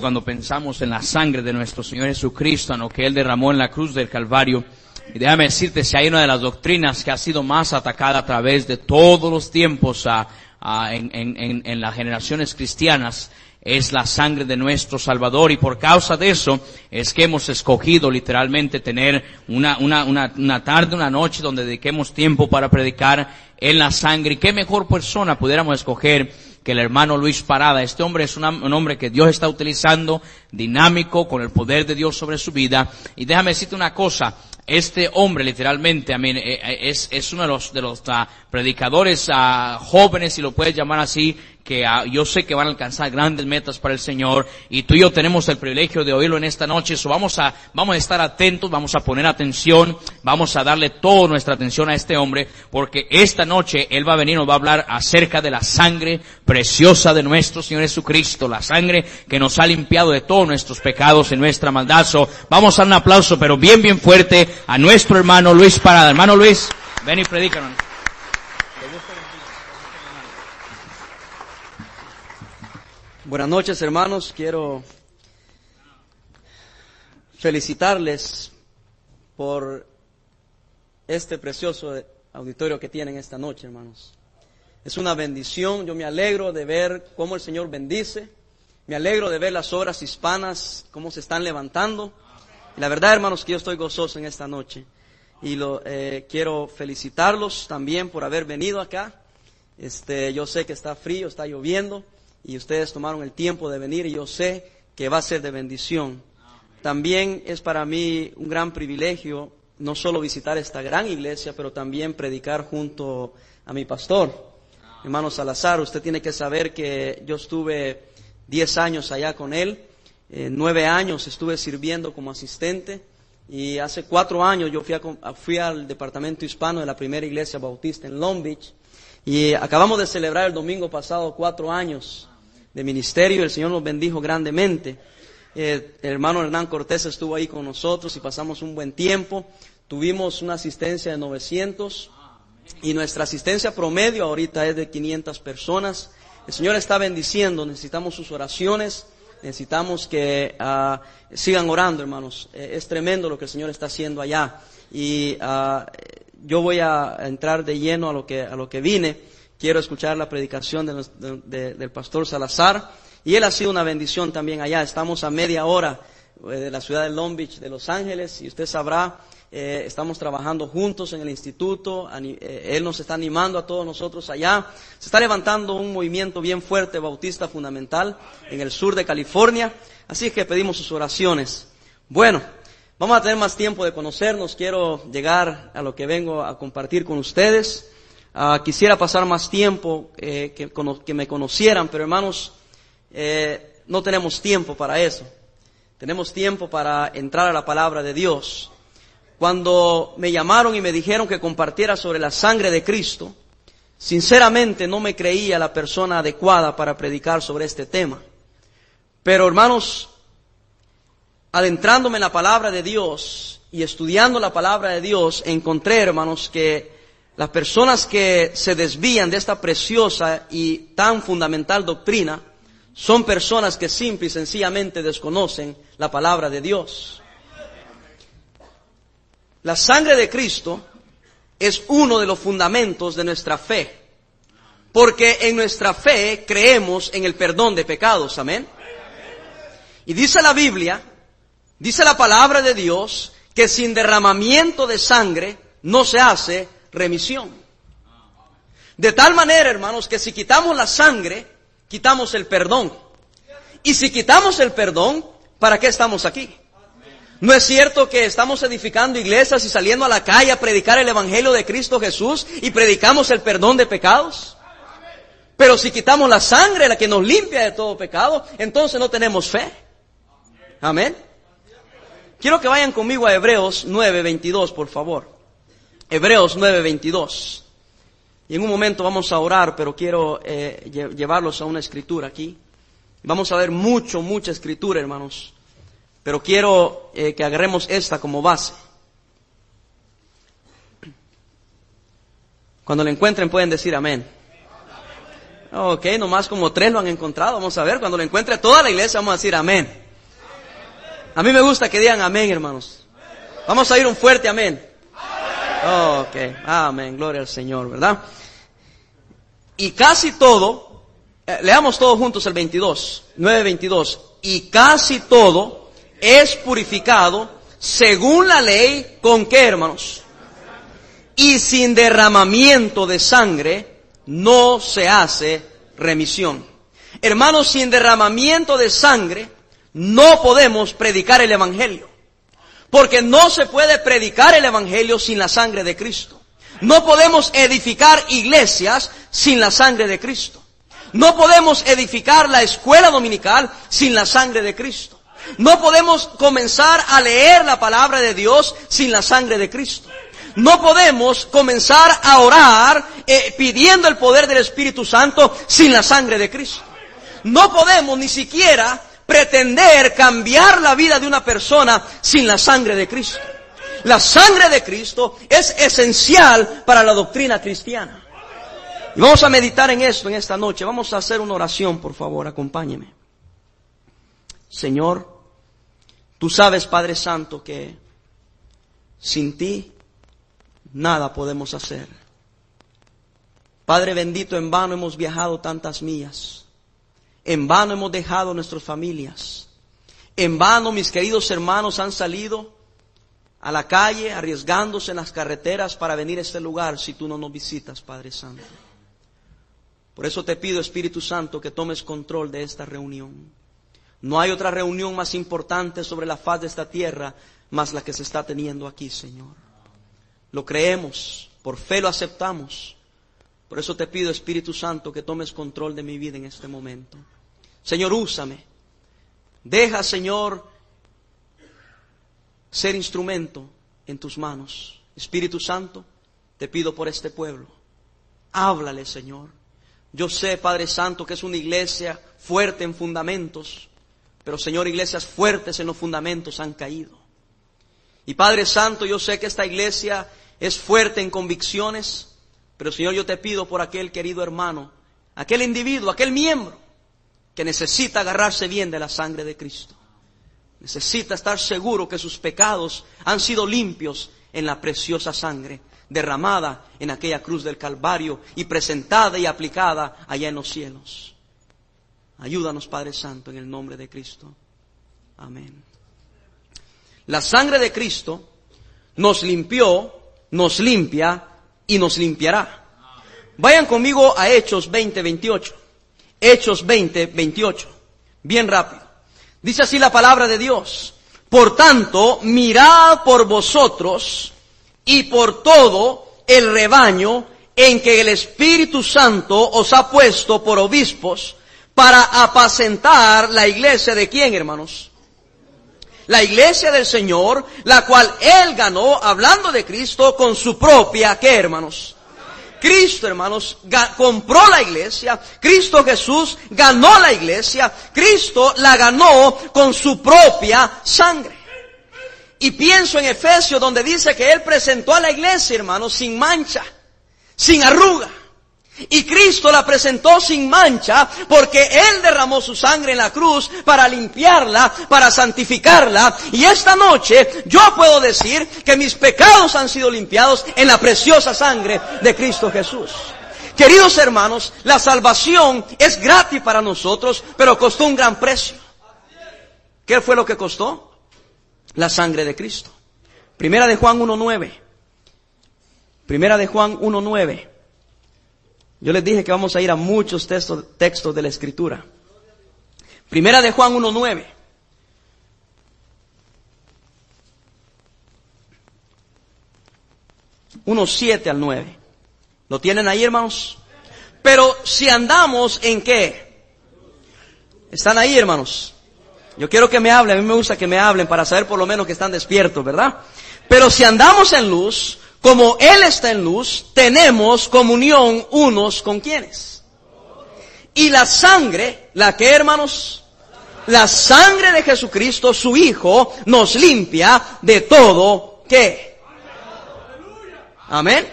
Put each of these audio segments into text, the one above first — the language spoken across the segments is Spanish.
cuando pensamos en la sangre de nuestro Señor Jesucristo, en lo que Él derramó en la cruz del Calvario. Y déjame decirte, si hay una de las doctrinas que ha sido más atacada a través de todos los tiempos en, las generaciones cristianas, es la sangre de nuestro Salvador y por causa de eso es que hemos escogido literalmente tener una, una, una, tarde, una noche donde dediquemos tiempo para predicar en la sangre. Qué mejor persona pudiéramos escoger que el hermano Luis Parada. Este hombre es un hombre que Dios está utilizando, dinámico, con el poder de Dios sobre su vida. Y déjame decirte una cosa, este hombre literalmente, I eh, eh, es, es uno de los, de los uh, predicadores uh, jóvenes, si lo puedes llamar así, que uh, yo sé que van a alcanzar grandes metas para el Señor y tú y yo tenemos el privilegio de oírlo en esta noche. Vamos a, vamos a estar atentos, vamos a poner atención, vamos a darle toda nuestra atención a este hombre porque esta noche él va a venir y nos va a hablar acerca de la sangre preciosa de nuestro Señor Jesucristo, la sangre que nos ha limpiado de todos nuestros pecados y nuestra maldad. Vamos a dar un aplauso, pero bien, bien fuerte a nuestro hermano Luis Parada. Hermano Luis, ven y predícanos. Buenas noches, hermanos. Quiero felicitarles por este precioso auditorio que tienen esta noche, hermanos. Es una bendición. Yo me alegro de ver cómo el Señor bendice. Me alegro de ver las obras hispanas, cómo se están levantando. Y la verdad, hermanos, que yo estoy gozoso en esta noche. Y lo, eh, quiero felicitarlos también por haber venido acá. Este, yo sé que está frío, está lloviendo, y ustedes tomaron el tiempo de venir y yo sé que va a ser de bendición. También es para mí un gran privilegio no solo visitar esta gran iglesia, pero también predicar junto a mi pastor, hermano Salazar. Usted tiene que saber que yo estuve diez años allá con él eh, nueve años estuve sirviendo como asistente y hace cuatro años yo fui, al departamento hispano de la primera iglesia bautista en Long Beach y acabamos de celebrar el domingo pasado cuatro años de ministerio. El Señor nos bendijo grandemente. Eh, el hermano Hernán Cortés estuvo ahí con nosotros y pasamos un buen tiempo. Tuvimos una asistencia de 900 y nuestra asistencia promedio ahorita es de 500 personas. El Señor está bendiciendo, necesitamos sus oraciones. Necesitamos que ah, sigan orando, hermanos. Eh, es tremendo lo que el Señor está haciendo allá. Y ah, yo voy a entrar de lleno a lo que, a lo que vine. Quiero escuchar la predicación del pastor Salazar. Y él ha sido una bendición también allá. Estamos a media hora eh, de la ciudad de Long Beach, de Los Ángeles, y usted sabrá eh, estamos trabajando juntos en el instituto, eh, Él nos está animando a todos nosotros allá. Se está levantando un movimiento bien fuerte bautista fundamental en el sur de California, así que pedimos sus oraciones. Bueno, vamos a tener más tiempo de conocernos, quiero llegar a lo que vengo a compartir con ustedes. Ah, quisiera pasar más tiempo eh, que, que, me conocieran, pero hermanos, no tenemos tiempo para eso. Tenemos tiempo para entrar a la palabra de Dios. Cuando me llamaron y me dijeron que compartiera sobre la sangre de Cristo, sinceramente no me creía la persona adecuada para predicar sobre este tema. Pero hermanos, adentrándome en la palabra de Dios y estudiando la palabra de Dios, encontré, hermanos, que las personas que se desvían de esta preciosa y tan fundamental doctrina son personas que simple y sencillamente desconocen la palabra de Dios. La sangre de Cristo es uno de los fundamentos de nuestra fe. Porque en nuestra fe creemos en el perdón de pecados. Amén. Y dice la Biblia, dice la palabra de Dios, que sin derramamiento de sangre no se hace remisión. De tal manera, hermanos, que si quitamos la sangre, quitamos el perdón. Y si quitamos el perdón, ¿para qué estamos aquí? ¿No es cierto que estamos edificando iglesias y saliendo a la calle a predicar el Evangelio de Cristo Jesús y predicamos el perdón de pecados? Pero si quitamos la sangre, la que nos limpia de todo pecado, entonces no tenemos fe. Amén. Quiero que vayan conmigo a Hebreos 9:22, por favor. Hebreos 9:22. Y en un momento vamos a orar, pero quiero eh, llevarlos a una escritura aquí. Vamos a ver mucho, mucha escritura, hermanos. Pero quiero eh, que agarremos esta como base. Cuando la encuentren pueden decir amén. Ok, nomás como tres lo han encontrado. Vamos a ver, cuando lo encuentre toda la iglesia vamos a decir amén. A mí me gusta que digan amén, hermanos. Vamos a ir un fuerte amén. Ok, amén, gloria al Señor, ¿verdad? Y casi todo, eh, leamos todos juntos el 22, 9.22. Y casi todo es purificado según la ley, ¿con qué, hermanos? Y sin derramamiento de sangre no se hace remisión. Hermanos, sin derramamiento de sangre no podemos predicar el Evangelio. Porque no se puede predicar el Evangelio sin la sangre de Cristo. No podemos edificar iglesias sin la sangre de Cristo. No podemos edificar la escuela dominical sin la sangre de Cristo. No podemos comenzar a leer la palabra de Dios sin la sangre de Cristo. No podemos comenzar a orar eh, pidiendo el poder del Espíritu Santo sin la sangre de Cristo. No podemos ni siquiera pretender cambiar la vida de una persona sin la sangre de Cristo. La sangre de Cristo es esencial para la doctrina cristiana. Y vamos a meditar en esto en esta noche. Vamos a hacer una oración, por favor, acompáñeme. Señor, tú sabes, Padre Santo, que sin ti nada podemos hacer. Padre bendito, en vano hemos viajado tantas millas. En vano hemos dejado nuestras familias. En vano mis queridos hermanos han salido a la calle arriesgándose en las carreteras para venir a este lugar si tú no nos visitas, Padre Santo. Por eso te pido, Espíritu Santo, que tomes control de esta reunión. No hay otra reunión más importante sobre la faz de esta tierra más la que se está teniendo aquí, Señor. Lo creemos, por fe lo aceptamos. Por eso te pido, Espíritu Santo, que tomes control de mi vida en este momento. Señor, úsame. Deja, Señor, ser instrumento en tus manos. Espíritu Santo, te pido por este pueblo. Háblale, Señor. Yo sé, Padre Santo, que es una iglesia fuerte en fundamentos, pero Señor, iglesias fuertes en los fundamentos han caído. Y Padre Santo, yo sé que esta iglesia es fuerte en convicciones, pero Señor, yo te pido por aquel querido hermano, aquel individuo, aquel miembro que necesita agarrarse bien de la sangre de Cristo. Necesita estar seguro que sus pecados han sido limpios en la preciosa sangre derramada en aquella cruz del Calvario y presentada y aplicada allá en los cielos. Ayúdanos, Padre Santo, en el nombre de Cristo. Amén. La sangre de Cristo nos limpió, nos limpia y nos limpiará. Vayan conmigo a Hechos 20, 28. Hechos 20, 28. Bien rápido. Dice así la palabra de Dios. Por tanto, mirad por vosotros y por todo el rebaño en que el Espíritu Santo os ha puesto por obispos para apacentar la iglesia de quién, hermanos? La iglesia del Señor, la cual Él ganó, hablando de Cristo, con su propia, ¿qué, hermanos? Cristo, hermanos, compró la iglesia, Cristo Jesús ganó la iglesia, Cristo la ganó con su propia sangre. Y pienso en Efesios donde dice que Él presentó a la iglesia, hermanos, sin mancha, sin arruga. Y Cristo la presentó sin mancha porque Él derramó su sangre en la cruz para limpiarla, para santificarla. Y esta noche yo puedo decir que mis pecados han sido limpiados en la preciosa sangre de Cristo Jesús. Queridos hermanos, la salvación es gratis para nosotros, pero costó un gran precio. ¿Qué fue lo que costó? La sangre de Cristo. Primera de Juan 1.9. Primera de Juan 1.9. Yo les dije que vamos a ir a muchos textos, textos de la Escritura. Primera de Juan 1.9. Uno siete al 9. ¿Lo tienen ahí, hermanos? Pero si andamos en qué? ¿Están ahí, hermanos? Yo quiero que me hablen, a mí me gusta que me hablen para saber por lo menos que están despiertos, ¿verdad? Pero si andamos en luz, como Él está en luz, tenemos comunión unos con quienes. Y la sangre, la que hermanos, la sangre de Jesucristo, su Hijo, nos limpia de todo qué. Amén.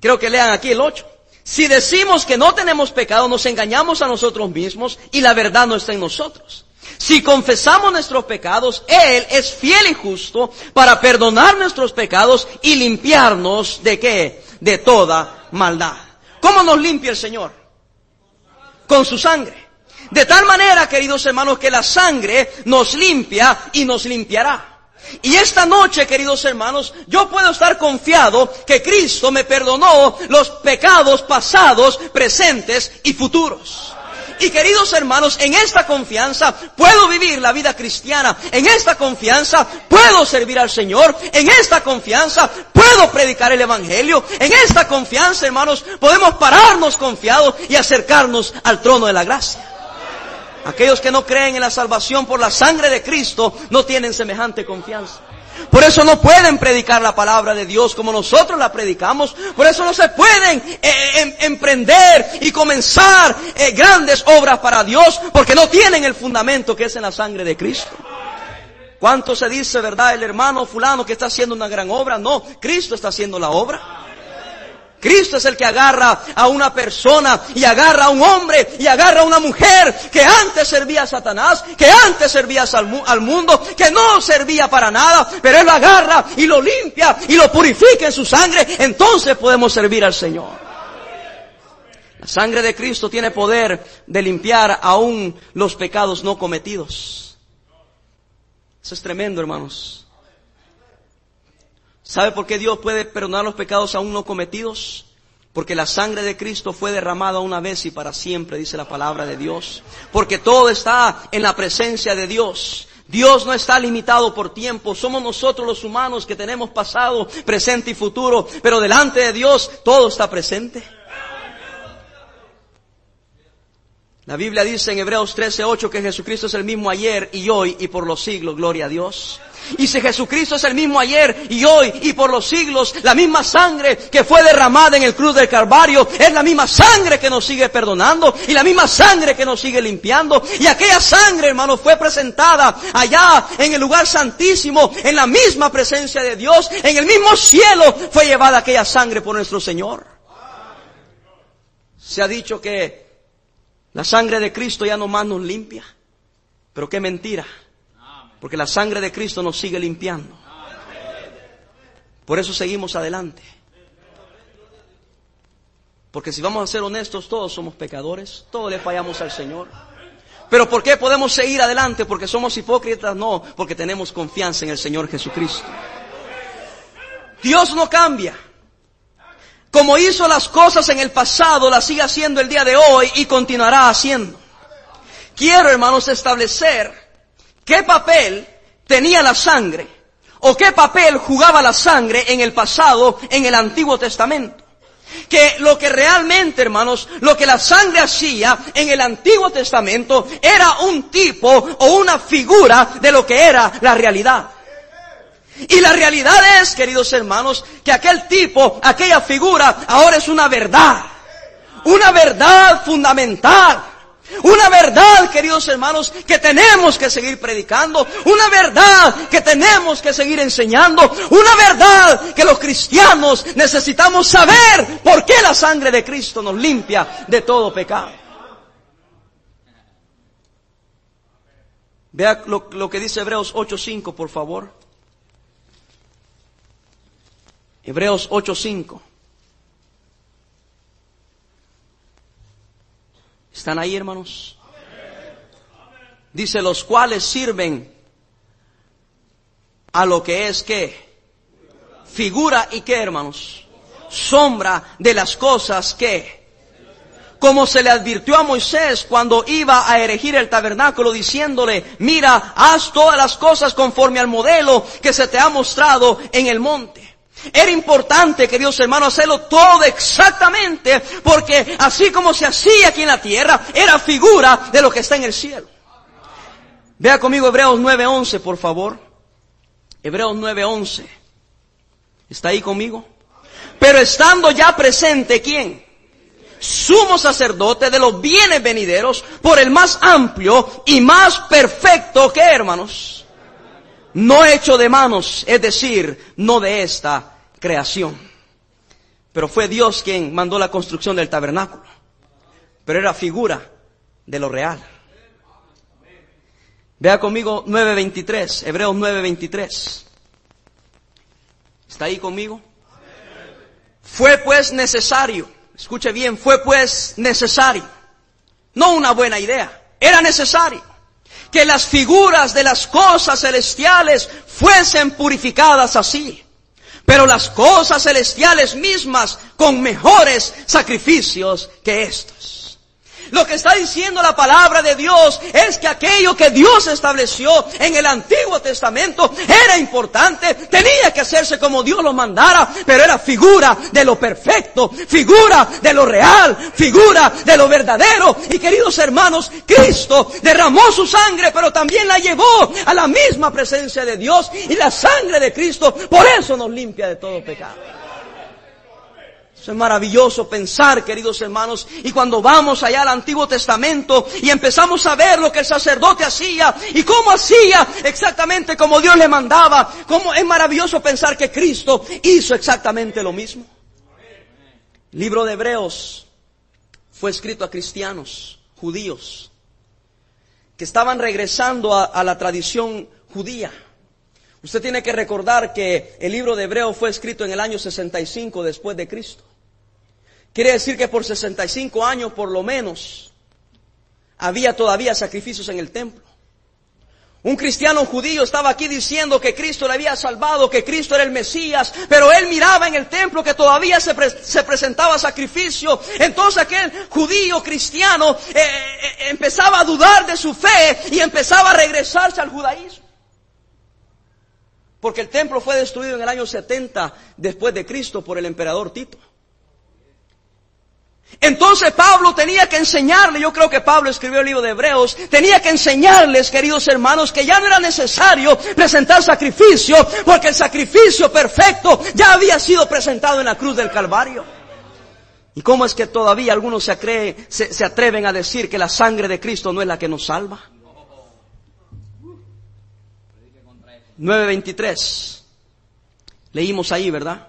Creo que lean aquí el 8. Si decimos que no tenemos pecado, nos engañamos a nosotros mismos y la verdad no está en nosotros. Si confesamos nuestros pecados, Él es fiel y justo para perdonar nuestros pecados y limpiarnos de qué? De toda maldad. ¿Cómo nos limpia el Señor? Con su sangre. De tal manera, queridos hermanos, que la sangre nos limpia y nos limpiará. Y esta noche, queridos hermanos, yo puedo estar confiado que Cristo me perdonó los pecados pasados, presentes y futuros. Y queridos hermanos, en esta confianza puedo vivir la vida cristiana. En esta confianza puedo servir al Señor. En esta confianza puedo predicar el Evangelio. En esta confianza, hermanos, podemos pararnos confiados y acercarnos al trono de la gracia. Aquellos que no creen en la salvación por la sangre de Cristo no tienen semejante confianza. Por eso no pueden predicar la palabra de Dios como nosotros la predicamos. Por eso no se pueden eh, em, emprender y comenzar eh, grandes obras para Dios porque no tienen el fundamento que es en la sangre de Cristo. ¿Cuánto se dice, verdad, el hermano fulano que está haciendo una gran obra? No, Cristo está haciendo la obra. Cristo es el que agarra a una persona y agarra a un hombre y agarra a una mujer que antes servía a Satanás, que antes servía al, mundo, que no servía para nada, pero Él lo agarra y lo limpia y lo purifica en su sangre, entonces podemos servir al Señor. La sangre de Cristo tiene poder de limpiar aún los pecados no cometidos. Eso es tremendo, hermanos. ¿Sabe por qué Dios puede perdonar los pecados aún no cometidos? Porque la sangre de Cristo fue derramada una vez y para siempre, dice la palabra de Dios. Porque todo está en la presencia de Dios. Dios no está limitado por tiempo, somos nosotros los humanos que tenemos pasado, presente y futuro, pero delante de Dios todo está presente. La Biblia dice en Hebreos 13:8 que Jesucristo es el mismo ayer y hoy y por los siglos, gloria a Dios. Y si Jesucristo es el mismo ayer y hoy y por los siglos, la misma sangre que fue derramada en el cruz del Calvario es la misma sangre que nos sigue perdonando y la misma sangre que nos sigue limpiando. Y aquella sangre, hermano, fue presentada allá en el lugar santísimo, en la misma presencia de Dios, en el mismo cielo fue llevada aquella sangre por nuestro Señor. Se ha dicho que la sangre de Cristo ya no más nos limpia. Pero qué mentira. Porque la sangre de Cristo nos sigue limpiando. Por eso seguimos adelante. Porque si vamos a ser honestos, todos somos pecadores, todos le fallamos al Señor. Pero ¿por qué podemos seguir adelante? Porque somos hipócritas, no, porque tenemos confianza en el Señor Jesucristo. Dios no cambia. Como hizo las cosas en el pasado, las sigue haciendo el día de hoy y continuará haciendo. Quiero, hermanos, establecer ¿Qué papel tenía la sangre? ¿O qué papel jugaba la sangre en el pasado, en el Antiguo Testamento? Que lo que realmente, hermanos, lo que la sangre hacía en el Antiguo Testamento era un tipo o una figura de lo que era la realidad. Y la realidad es, queridos hermanos, que aquel tipo, aquella figura, ahora es una verdad. Una verdad fundamental una verdad, queridos hermanos, que tenemos que seguir predicando. Una verdad que tenemos que seguir enseñando. Una verdad que los cristianos necesitamos saber por qué la sangre de Cristo nos limpia de todo pecado. Vea lo, lo que dice Hebreos 8.5, por favor. Hebreos 8.5. ¿Están ahí, hermanos? Dice, los cuales sirven a lo que es que figura y qué, hermanos, sombra de las cosas que, como se le advirtió a Moisés cuando iba a erigir el tabernáculo diciéndole, mira, haz todas las cosas conforme al modelo que se te ha mostrado en el monte. Era importante, queridos hermanos, hacerlo todo exactamente, porque así como se hacía aquí en la tierra, era figura de lo que está en el cielo. Vea conmigo Hebreos 9:11, por favor. Hebreos 9:11. ¿Está ahí conmigo? Pero estando ya presente, ¿quién? Sumo sacerdote de los bienes venideros por el más amplio y más perfecto que hermanos no hecho de manos, es decir, no de esta creación. pero fue Dios quien mandó la construcción del tabernáculo. Pero era figura de lo real. Vea conmigo 9.23, Hebreos 9.23. ¿Está ahí conmigo? Fue pues necesario, escuche bien, fue pues necesario, no una buena idea, era necesario que las figuras de las cosas celestiales fuesen purificadas así, pero las cosas celestiales mismas con mejores sacrificios que estos. Lo que está diciendo la palabra de Dios es que aquello que Dios estableció en el Antiguo Testamento era importante, tenía que hacerse como Dios lo mandara, pero era figura de lo perfecto, figura de lo real, figura de lo verdadero. Y queridos hermanos, Cristo derramó su sangre, pero también la llevó a la misma presencia de Dios y la sangre de Cristo por eso nos limpia de todo pecado es maravilloso pensar, queridos hermanos, y cuando vamos allá al Antiguo Testamento y empezamos a ver lo que el sacerdote hacía y cómo hacía exactamente como Dios le mandaba, cómo es maravilloso pensar que Cristo hizo exactamente lo mismo. El libro de Hebreos fue escrito a cristianos, judíos, que estaban regresando a, a la tradición judía. Usted tiene que recordar que el libro de Hebreos fue escrito en el año 65 después de Cristo. Quiere decir que por 65 años por lo menos había todavía sacrificios en el templo. Un cristiano judío estaba aquí diciendo que Cristo le había salvado, que Cristo era el Mesías, pero él miraba en el templo que todavía se, presentaba sacrificio. Entonces aquel judío cristiano eh, eh, empezaba a dudar de su fe y empezaba a regresarse al judaísmo. Porque el templo fue destruido en el año 70 después de Cristo por el emperador Tito. Entonces Pablo tenía que enseñarle, yo creo que Pablo escribió el libro de Hebreos, tenía que enseñarles, queridos hermanos, que ya no era necesario presentar sacrificio, porque el sacrificio perfecto ya había sido presentado en la cruz del Calvario. ¿Y cómo es que todavía algunos se, se, se atreven a decir que la sangre de Cristo no es la que nos salva? 9.23. Leímos ahí, ¿verdad?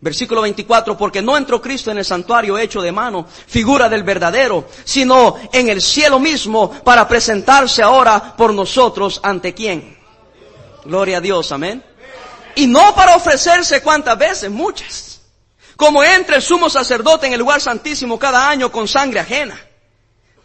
Versículo 24, porque no entró Cristo en el santuario hecho de mano, figura del verdadero, sino en el cielo mismo para presentarse ahora por nosotros ante quién. Gloria a Dios, amén. Y no para ofrecerse cuántas veces, muchas. Como entra el sumo sacerdote en el lugar santísimo cada año con sangre ajena.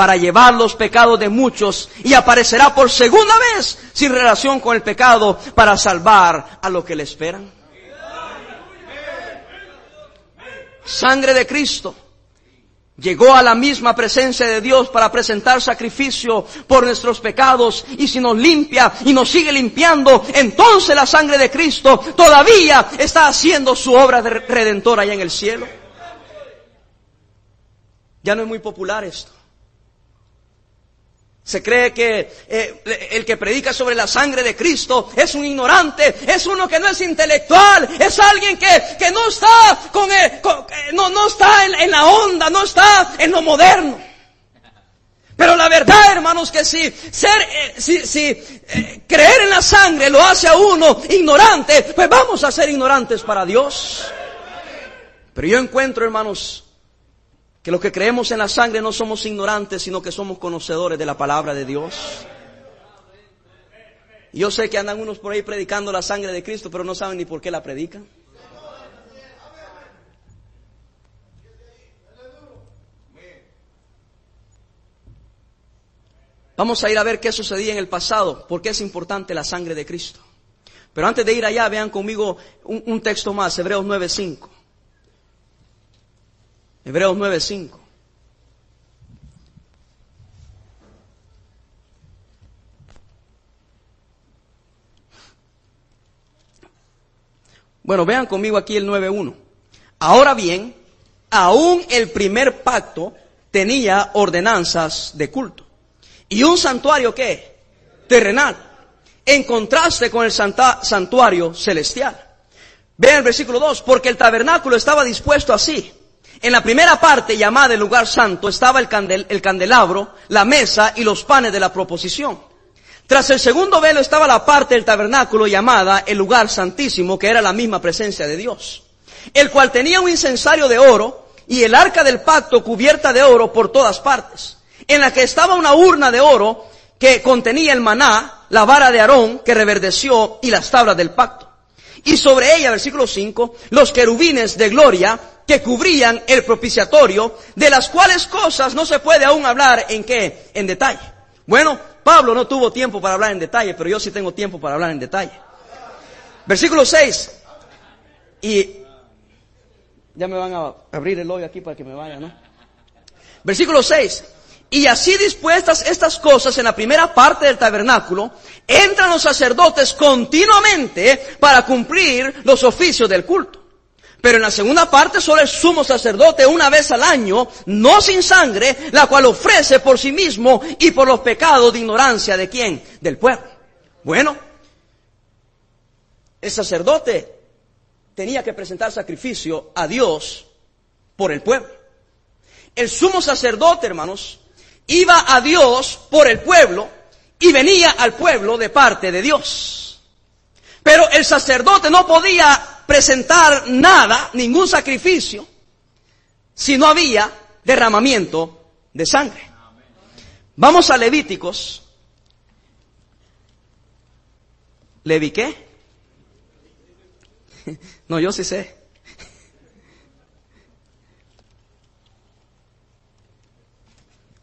para llevar los pecados de muchos y aparecerá por segunda vez sin relación con el pecado para salvar a los que le esperan. Sangre de Cristo llegó a la misma presencia de Dios para presentar sacrificio por nuestros pecados y si nos limpia y nos sigue limpiando, entonces la sangre de Cristo todavía está haciendo su obra de redentora allá en el cielo. Ya no es muy popular esto. Se cree que eh, el que predica sobre la sangre de Cristo es un ignorante, es uno que no es intelectual, es alguien que, no está con, eh, no, no, está en, la onda, no está en lo moderno. Pero la verdad, hermanos, que si ser, eh, si, si creer en la sangre lo hace a uno ignorante, pues vamos a ser ignorantes para Dios. Pero yo encuentro, hermanos, que los que creemos en la sangre no somos ignorantes, sino que somos conocedores de la palabra de Dios. Yo sé que andan unos por ahí predicando la sangre de Cristo, pero no saben ni por qué la predican. Vamos a ir a ver qué sucedía en el pasado, por qué es importante la sangre de Cristo. Pero antes de ir allá, vean conmigo un, un texto más, Hebreos 9.5. Hebreos 9:5. Bueno, vean conmigo aquí el 9.1. Ahora bien, aún el primer pacto tenía ordenanzas de culto. y un santuario qué? Terrenal. En contraste con el santuario celestial. Vean el versículo 2, porque el tabernáculo estaba dispuesto así. En la primera parte, llamada el lugar santo, estaba el, candel- el candelabro, la mesa y los panes de la proposición. Tras el segundo velo estaba la parte del tabernáculo llamada el lugar santísimo, que era la misma presencia de Dios, el cual tenía un incensario de oro y el arca del pacto cubierta de oro por todas partes, en la que estaba una urna de oro que contenía el maná, la vara de Aarón que reverdeció y las tablas del pacto. Y sobre ella, versículo 5, los querubines de gloria que cubrían el propiciatorio, de las cuales cosas no se puede aún hablar en qué, en detalle. Bueno, Pablo no tuvo tiempo para hablar en detalle, pero yo sí tengo tiempo para hablar en detalle. Versículo 6. Y ya me van a abrir el hoyo aquí para que me vaya, ¿no? Versículo 6. Y así dispuestas estas cosas en la primera parte del tabernáculo, entran los sacerdotes continuamente para cumplir los oficios del culto. Pero en la segunda parte solo el sumo sacerdote una vez al año, no sin sangre, la cual ofrece por sí mismo y por los pecados de ignorancia de quién? Del pueblo. Bueno, el sacerdote tenía que presentar sacrificio a Dios por el pueblo. El sumo sacerdote, hermanos, iba a Dios por el pueblo y venía al pueblo de parte de Dios. Pero el sacerdote no podía presentar nada, ningún sacrificio, si no había derramamiento de sangre. Vamos a Levíticos. ¿Levi qué? No, yo sí sé.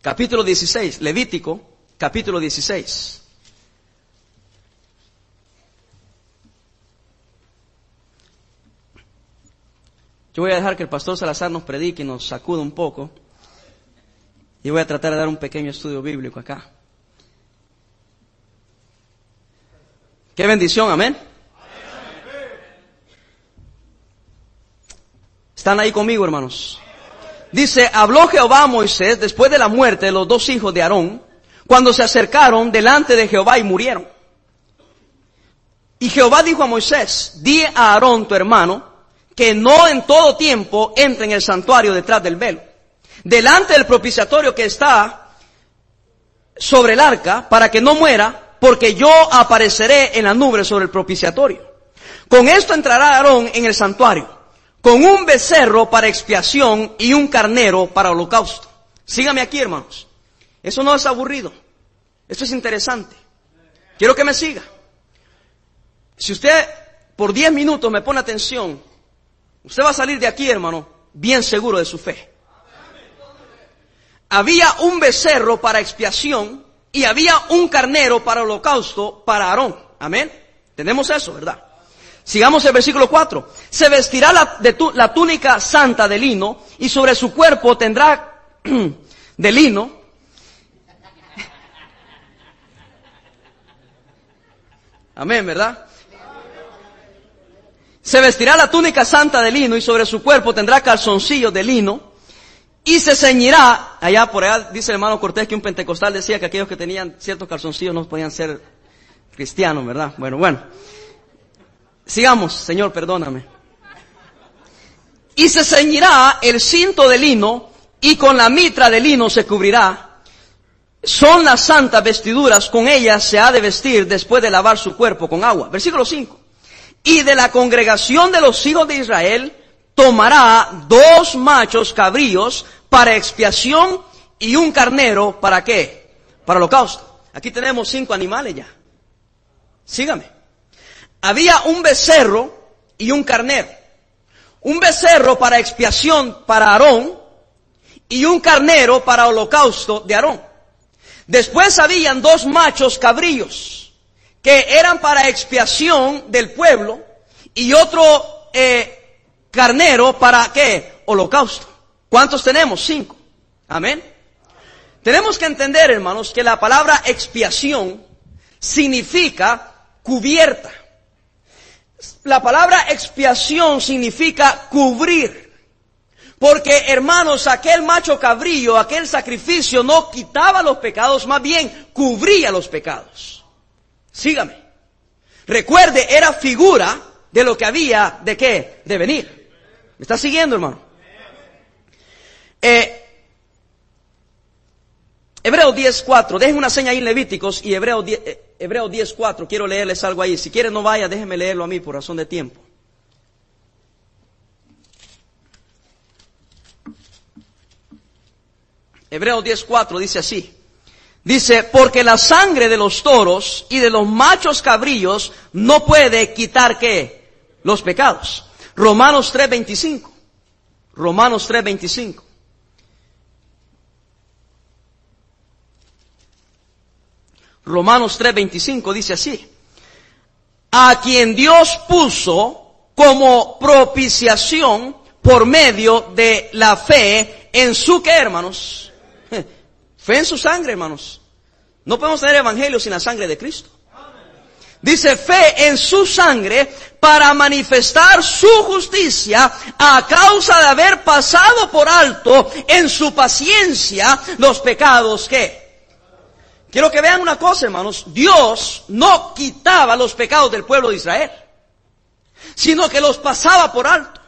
Capítulo 16, Levítico, capítulo 16. Yo voy a dejar que el pastor Salazar nos predique y nos sacude un poco. Y voy a tratar de dar un pequeño estudio bíblico acá. Qué bendición, amén. ¿Están ahí conmigo, hermanos? Dice, habló Jehová a Moisés después de la muerte de los dos hijos de Aarón, cuando se acercaron delante de Jehová y murieron. Y Jehová dijo a Moisés, di a Aarón tu hermano, que no en todo tiempo entre en el santuario detrás del velo, delante del propiciatorio que está sobre el arca, para que no muera, porque yo apareceré en la nube sobre el propiciatorio. Con esto entrará Aarón en el santuario, con un becerro para expiación y un carnero para holocausto. Sígame aquí, hermanos. Eso no es aburrido. Esto es interesante. Quiero que me siga. Si usted por 10 minutos me pone atención, usted va a salir de aquí, hermano, bien seguro de su fe. Había un becerro para expiación y había un carnero para holocausto para Aarón. Amén. Tenemos eso, ¿verdad? Sigamos el versículo 4. Se vestirá la, túnica santa de lino y sobre su cuerpo tendrá de lino. Amén, ¿verdad? Se vestirá la túnica santa de lino y sobre su cuerpo tendrá calzoncillos de lino y se ceñirá, allá por allá dice el hermano Cortés que un pentecostal decía que aquellos que tenían ciertos calzoncillos no podían ser cristianos, ¿verdad? Bueno, bueno. Sigamos, Señor, perdóname. Y se ceñirá el cinto de lino y con la mitra de lino se cubrirá. Son las santas vestiduras, con ellas se ha de vestir después de lavar su cuerpo con agua. Versículo 5. Y de la congregación de los hijos de Israel tomará dos machos cabríos para expiación y un carnero para qué? Para holocausto. Aquí tenemos cinco animales ya. Sígame. Había un becerro y un carnero. Un becerro para expiación para Aarón y un carnero para holocausto de Aarón. Después habían dos machos cabríos que eran para expiación del pueblo y otro eh, carnero para qué? Holocausto. ¿Cuántos tenemos? Cinco. Amén. Tenemos que entender, hermanos, que la palabra expiación significa cubierta. La palabra expiación significa cubrir. Porque, hermanos, aquel macho cabrillo, aquel sacrificio no quitaba los pecados, más bien cubría los pecados. Sígame. Recuerde, era figura de lo que había de qué? De venir. ¿Me está siguiendo, hermano? Eh, Hebreo 10.4, dejen una seña ahí en Levíticos y Hebreo 10, eh, Hebreo 10.4, quiero leerles algo ahí. Si quieren no vaya, déjenme leerlo a mí por razón de tiempo. Hebreo 10.4 dice así. Dice, porque la sangre de los toros y de los machos cabrillos no puede quitar qué? Los pecados. Romanos 3.25. Romanos 3.25. Romanos 3:25 dice así, a quien Dios puso como propiciación por medio de la fe en su que, hermanos, fe en su sangre, hermanos. No podemos tener evangelio sin la sangre de Cristo. Dice fe en su sangre para manifestar su justicia a causa de haber pasado por alto en su paciencia los pecados que Quiero que vean una cosa, hermanos. Dios no quitaba los pecados del pueblo de Israel, sino que los pasaba por alto.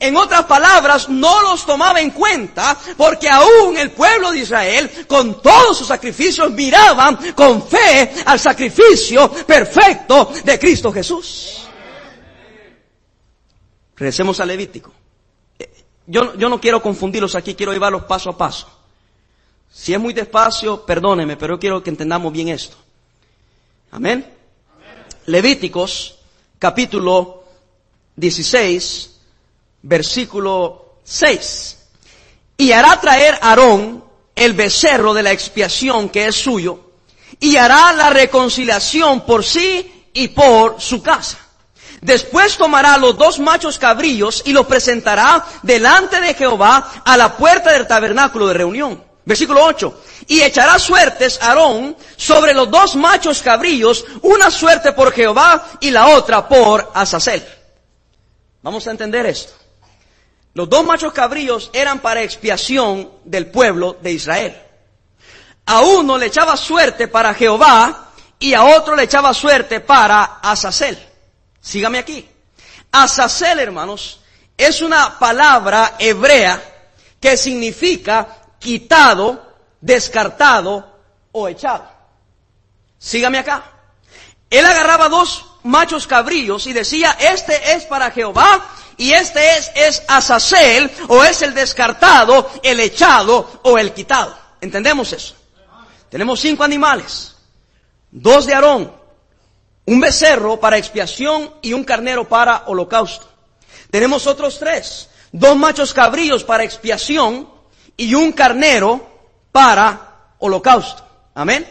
En otras palabras, no los tomaba en cuenta porque aún el pueblo de Israel, con todos sus sacrificios, miraban con fe al sacrificio perfecto de Cristo Jesús. Regresemos al Levítico. Eh, yo, yo no quiero confundirlos aquí, quiero llevarlos paso a paso. Si es muy despacio, perdóneme, pero quiero que entendamos bien esto. Amén. Levíticos, capítulo 16, versículo 6. Y hará traer Aarón el becerro de la expiación que es suyo, y hará la reconciliación por sí y por su casa. Después tomará los dos machos cabrillos y los presentará delante de Jehová a la puerta del tabernáculo de reunión. Versículo 8. Y echará suertes Aarón sobre los dos machos cabrillos, una suerte por Jehová y la otra por Azazel. Vamos a entender esto. Los dos machos cabrillos eran para expiación del pueblo de Israel. A uno le echaba suerte para Jehová y a otro le echaba suerte para Azazel. Sígame aquí. Azazel, hermanos, es una palabra hebrea que significa quitado, descartado o echado. Sígame acá. Él agarraba dos machos cabrillos y decía, este es para Jehová y este es, es Azazel o es el descartado, el echado o el quitado. ¿Entendemos eso? Tenemos cinco animales, dos de Aarón, un becerro para expiación y un carnero para holocausto. Tenemos otros tres, dos machos cabrillos para expiación, y un carnero para holocausto. Amén.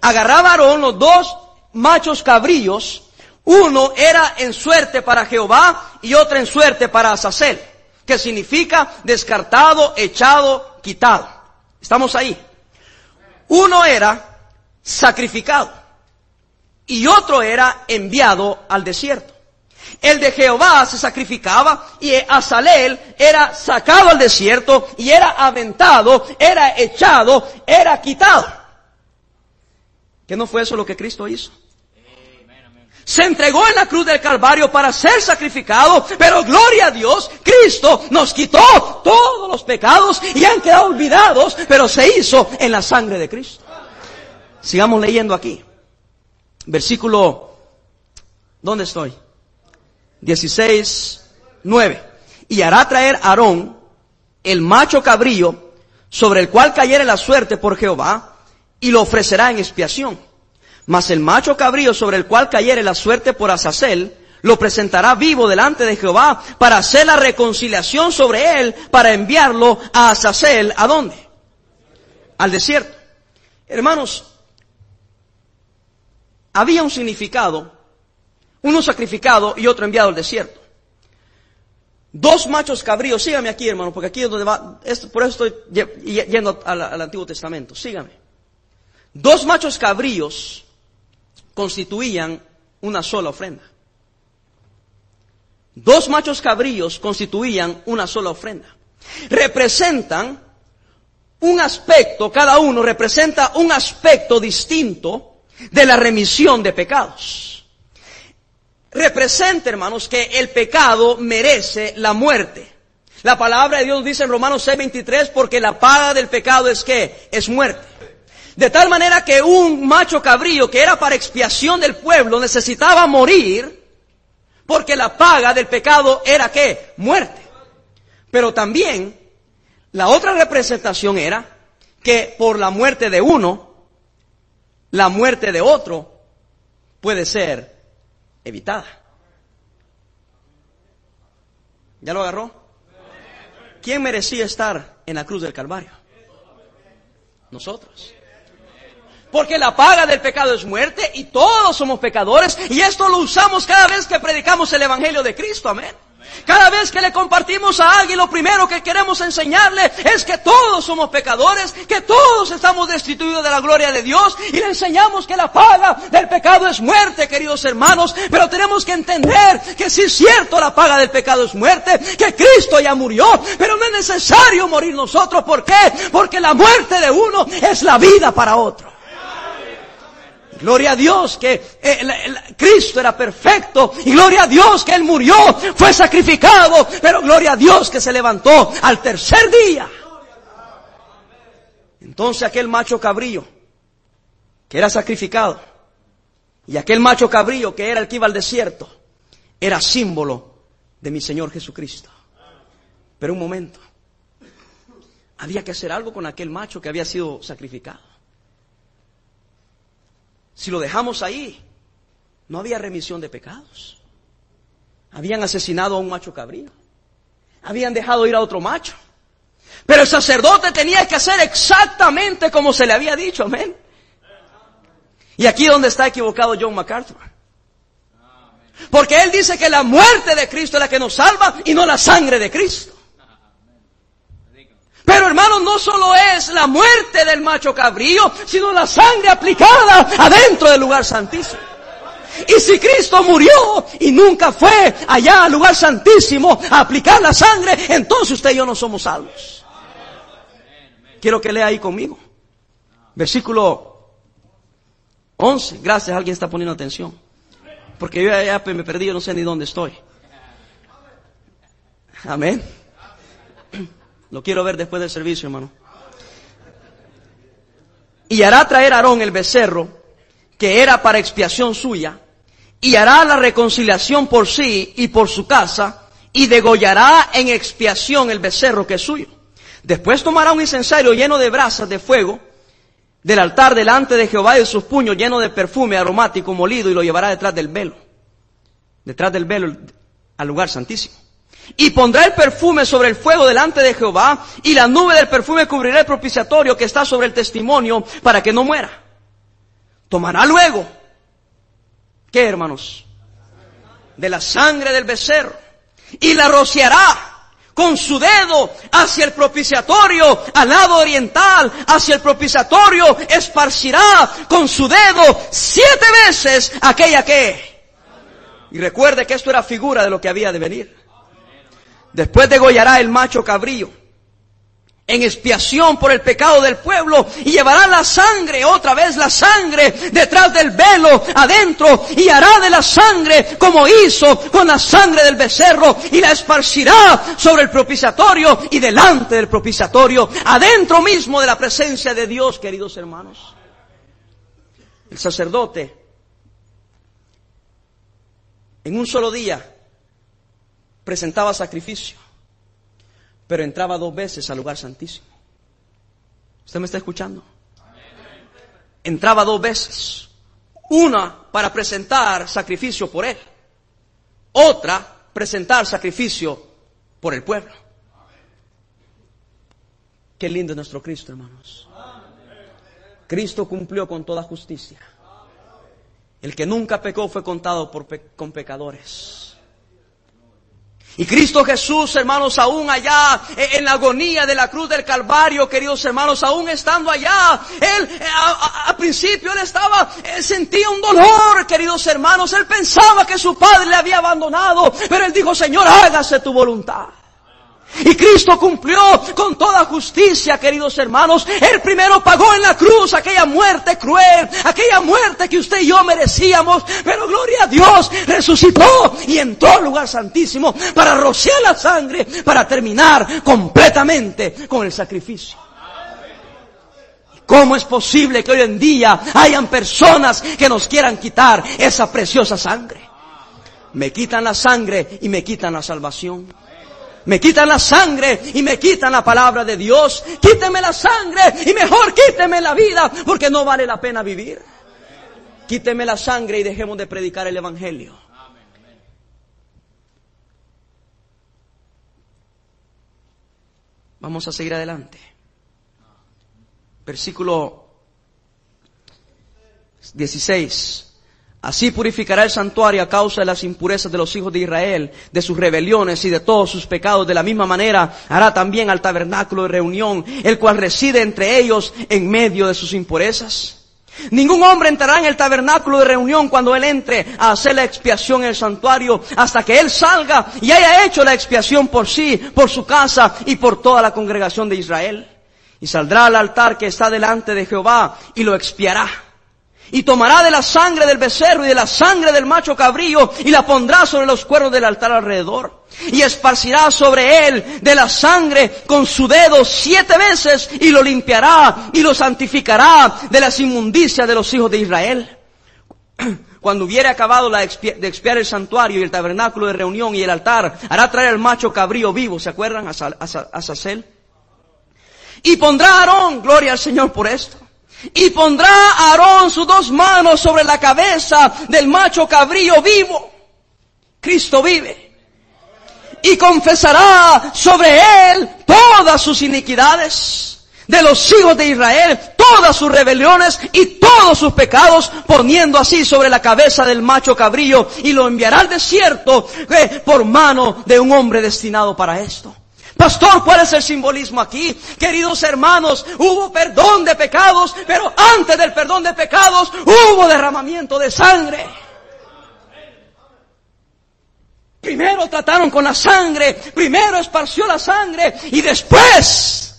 Agarraba Aarón los dos machos cabrillos, uno era en suerte para Jehová y otro en suerte para Azazel, que significa descartado, echado, quitado. Estamos ahí. Uno era sacrificado y otro era enviado al desierto. El de Jehová se sacrificaba y Azalel era sacado al desierto y era aventado, era echado, era quitado. ¿Qué no fue eso lo que Cristo hizo? Se entregó en la cruz del Calvario para ser sacrificado, pero gloria a Dios, Cristo nos quitó todos los pecados y han quedado olvidados, pero se hizo en la sangre de Cristo. Sigamos leyendo aquí. Versículo, ¿dónde estoy? 16, 9. Y hará traer Aarón el macho cabrillo sobre el cual cayere la suerte por Jehová y lo ofrecerá en expiación. Mas el macho cabrillo sobre el cual cayere la suerte por Azazel lo presentará vivo delante de Jehová para hacer la reconciliación sobre él, para enviarlo a Azazel. ¿A dónde? Al desierto. Hermanos, había un significado uno sacrificado y otro enviado al desierto. Dos machos cabríos, sígame aquí hermano, porque aquí es donde va, por eso estoy yendo al, al Antiguo Testamento, sígame. Dos machos cabríos constituían una sola ofrenda. Dos machos cabríos constituían una sola ofrenda. representan un aspecto, cada uno representa un aspecto distinto de la remisión de pecados. Representa, hermanos, que el pecado merece la muerte. La palabra de Dios dice en Romanos 6:23, porque la paga del pecado es que es muerte. De tal manera que un macho cabrío que era para expiación del pueblo necesitaba morir porque la paga del pecado era que muerte. Pero también la otra representación era que por la muerte de uno, la muerte de otro puede ser evitada. ¿Ya lo agarró? ¿Quién merecía estar en la cruz del Calvario? Nosotros. Porque la paga del pecado es muerte y todos somos pecadores y esto lo usamos cada vez que predicamos el Evangelio de Cristo. Amén. Cada vez que le compartimos a alguien, lo primero que queremos enseñarle es que todos somos pecadores, que todos estamos destituidos de la gloria de Dios y le enseñamos que la paga del pecado es muerte, queridos hermanos, pero tenemos que entender que si es cierto la paga del pecado es muerte, que Cristo ya murió, pero no es necesario morir nosotros. ¿Por qué? Porque la muerte de uno es la vida para otro. Gloria a Dios que eh, Cristo era perfecto y gloria a Dios que Él murió, fue sacrificado, pero gloria a Dios que se levantó al tercer día. Entonces aquel macho cabrío que era sacrificado y aquel macho cabrío que era el que iba al desierto era símbolo de mi Señor Jesucristo. Pero un momento, había que hacer algo con aquel macho que había sido sacrificado. Si lo dejamos ahí, no había remisión de pecados. Habían asesinado a un macho cabrío. Habían dejado ir a otro macho. Pero el sacerdote tenía que hacer exactamente como se le había dicho, amén. Y aquí donde está equivocado John MacArthur. Porque él dice que la muerte de Cristo es la que nos salva y no la sangre de Cristo. Pero hermanos, no solo es la muerte del macho cabrío, sino la sangre aplicada adentro del lugar santísimo. Y si Cristo murió y nunca fue allá al lugar santísimo a aplicar la sangre, entonces usted y yo no somos salvos. Quiero que lea ahí conmigo. Versículo 11. Gracias, alguien está poniendo atención. Porque yo ya me perdí, yo no sé ni dónde estoy. Amén. Lo quiero ver después del servicio, hermano. Y hará traer a Aarón el becerro, que era para expiación suya, y hará la reconciliación por sí y por su casa, y degollará en expiación el becerro que es suyo. Después tomará un incensario lleno de brasas de fuego del altar delante de Jehová y de sus puños lleno de perfume aromático molido y lo llevará detrás del velo, detrás del velo al lugar santísimo. Y pondrá el perfume sobre el fuego delante de Jehová, y la nube del perfume cubrirá el propiciatorio que está sobre el testimonio para que no muera. Tomará luego, ¿qué hermanos? De la sangre del becerro, y la rociará con su dedo hacia el propiciatorio, al lado oriental, hacia el propiciatorio, esparcirá con su dedo siete veces aquella que. Y recuerde que esto era figura de lo que había de venir. Después degollará el macho cabrío en expiación por el pecado del pueblo y llevará la sangre, otra vez la sangre, detrás del velo, adentro, y hará de la sangre como hizo con la sangre del becerro y la esparcirá sobre el propiciatorio y delante del propiciatorio, adentro mismo de la presencia de Dios, queridos hermanos. El sacerdote, en un solo día, presentaba sacrificio, pero entraba dos veces al lugar santísimo. ¿Usted me está escuchando? Entraba dos veces. Una para presentar sacrificio por él. Otra presentar sacrificio por el pueblo. Qué lindo es nuestro Cristo, hermanos. Cristo cumplió con toda justicia. El que nunca pecó fue contado por con pecadores. Y Cristo Jesús, hermanos, aún allá eh, en la agonía de la cruz del Calvario, queridos hermanos, aún estando allá, Él, eh, a, principio Él estaba, Él sentía un dolor, queridos hermanos, Él pensaba que su Padre le había abandonado, pero Él dijo, Señor, hágase tu voluntad. Y Cristo cumplió con toda justicia, queridos hermanos. Él primero pagó en la cruz aquella muerte cruel, aquella muerte que usted y yo merecíamos. Pero gloria a Dios, resucitó y entró al lugar santísimo para rociar la sangre, para terminar completamente con el sacrificio. ¿Cómo es posible que hoy en día hayan personas que nos quieran quitar esa preciosa sangre? Me quitan la sangre y me quitan la salvación. Me quitan la sangre y me quitan la palabra de Dios. Quíteme la sangre y mejor quíteme la vida porque no vale la pena vivir. Quíteme la sangre y dejemos de predicar el Evangelio. Vamos a seguir adelante. Versículo 16. Así purificará el santuario a causa de las impurezas de los hijos de Israel, de sus rebeliones y de todos sus pecados. De la misma manera hará también al tabernáculo de reunión, el cual reside entre ellos en medio de sus impurezas. Ningún hombre entrará en el tabernáculo de reunión cuando él entre a hacer la expiación en el santuario hasta que él salga y haya hecho la expiación por sí, por su casa y por toda la congregación de Israel. Y saldrá al altar que está delante de Jehová y lo expiará y tomará de la sangre del becerro y de la sangre del macho cabrío y la pondrá sobre los cuernos del altar alrededor. Y esparcirá sobre él de la sangre con su dedo siete veces y lo limpiará y lo santificará de las inmundicias de los hijos de Israel. Cuando hubiere acabado de expiar el santuario y el tabernáculo de reunión y el altar, hará traer al macho cabrío vivo, ¿se acuerdan? A, a, Y pondrá a Aarón, gloria al Señor por esto y pondrá Aarón sus dos manos sobre la cabeza del macho cabrío vivo. Cristo vive. Y confesará sobre él todas sus iniquidades de los hijos de Israel, todas sus rebeliones y todos sus pecados, poniendo así sobre la cabeza del macho cabrío y lo enviará al desierto eh, por mano de un hombre destinado para esto. Pastor, ¿cuál es el simbolismo aquí? Queridos hermanos, hubo perdón de pecados, pero antes del perdón de pecados hubo derramamiento de sangre. Primero trataron con la sangre, primero esparció la sangre y después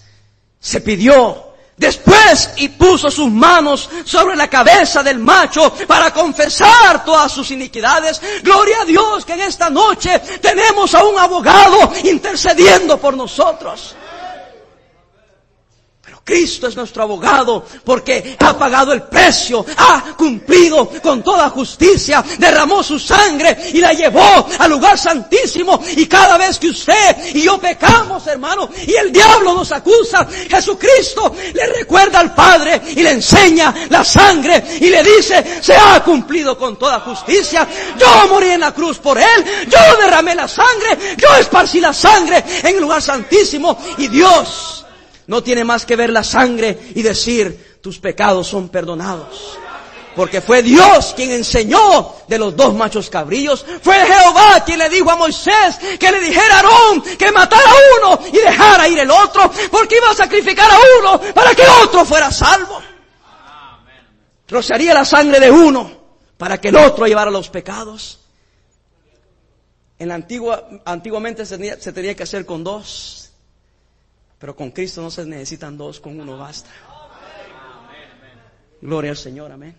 se pidió Después y puso sus manos sobre la cabeza del macho para confesar todas sus iniquidades. Gloria a Dios que en esta noche tenemos a un abogado intercediendo por nosotros. Cristo es nuestro abogado porque ha pagado el precio, ha cumplido con toda justicia, derramó su sangre y la llevó al lugar santísimo. Y cada vez que usted y yo pecamos, hermano, y el diablo nos acusa, Jesucristo le recuerda al Padre y le enseña la sangre y le dice, se ha cumplido con toda justicia. Yo morí en la cruz por él, yo derramé la sangre, yo esparcí la sangre en el lugar santísimo y Dios no tiene más que ver la sangre y decir, tus pecados son perdonados. Porque fue Dios quien enseñó de los dos machos cabrillos. Fue Jehová quien le dijo a Moisés que le dijera a Aarón que matara a uno y dejara ir el otro. Porque iba a sacrificar a uno para que otro fuera salvo. Rociaría la sangre de uno para que el otro llevara los pecados. En la antigua, antiguamente se se tenía que hacer con dos. Pero con Cristo no se necesitan dos, con uno basta. Gloria al Señor, amén.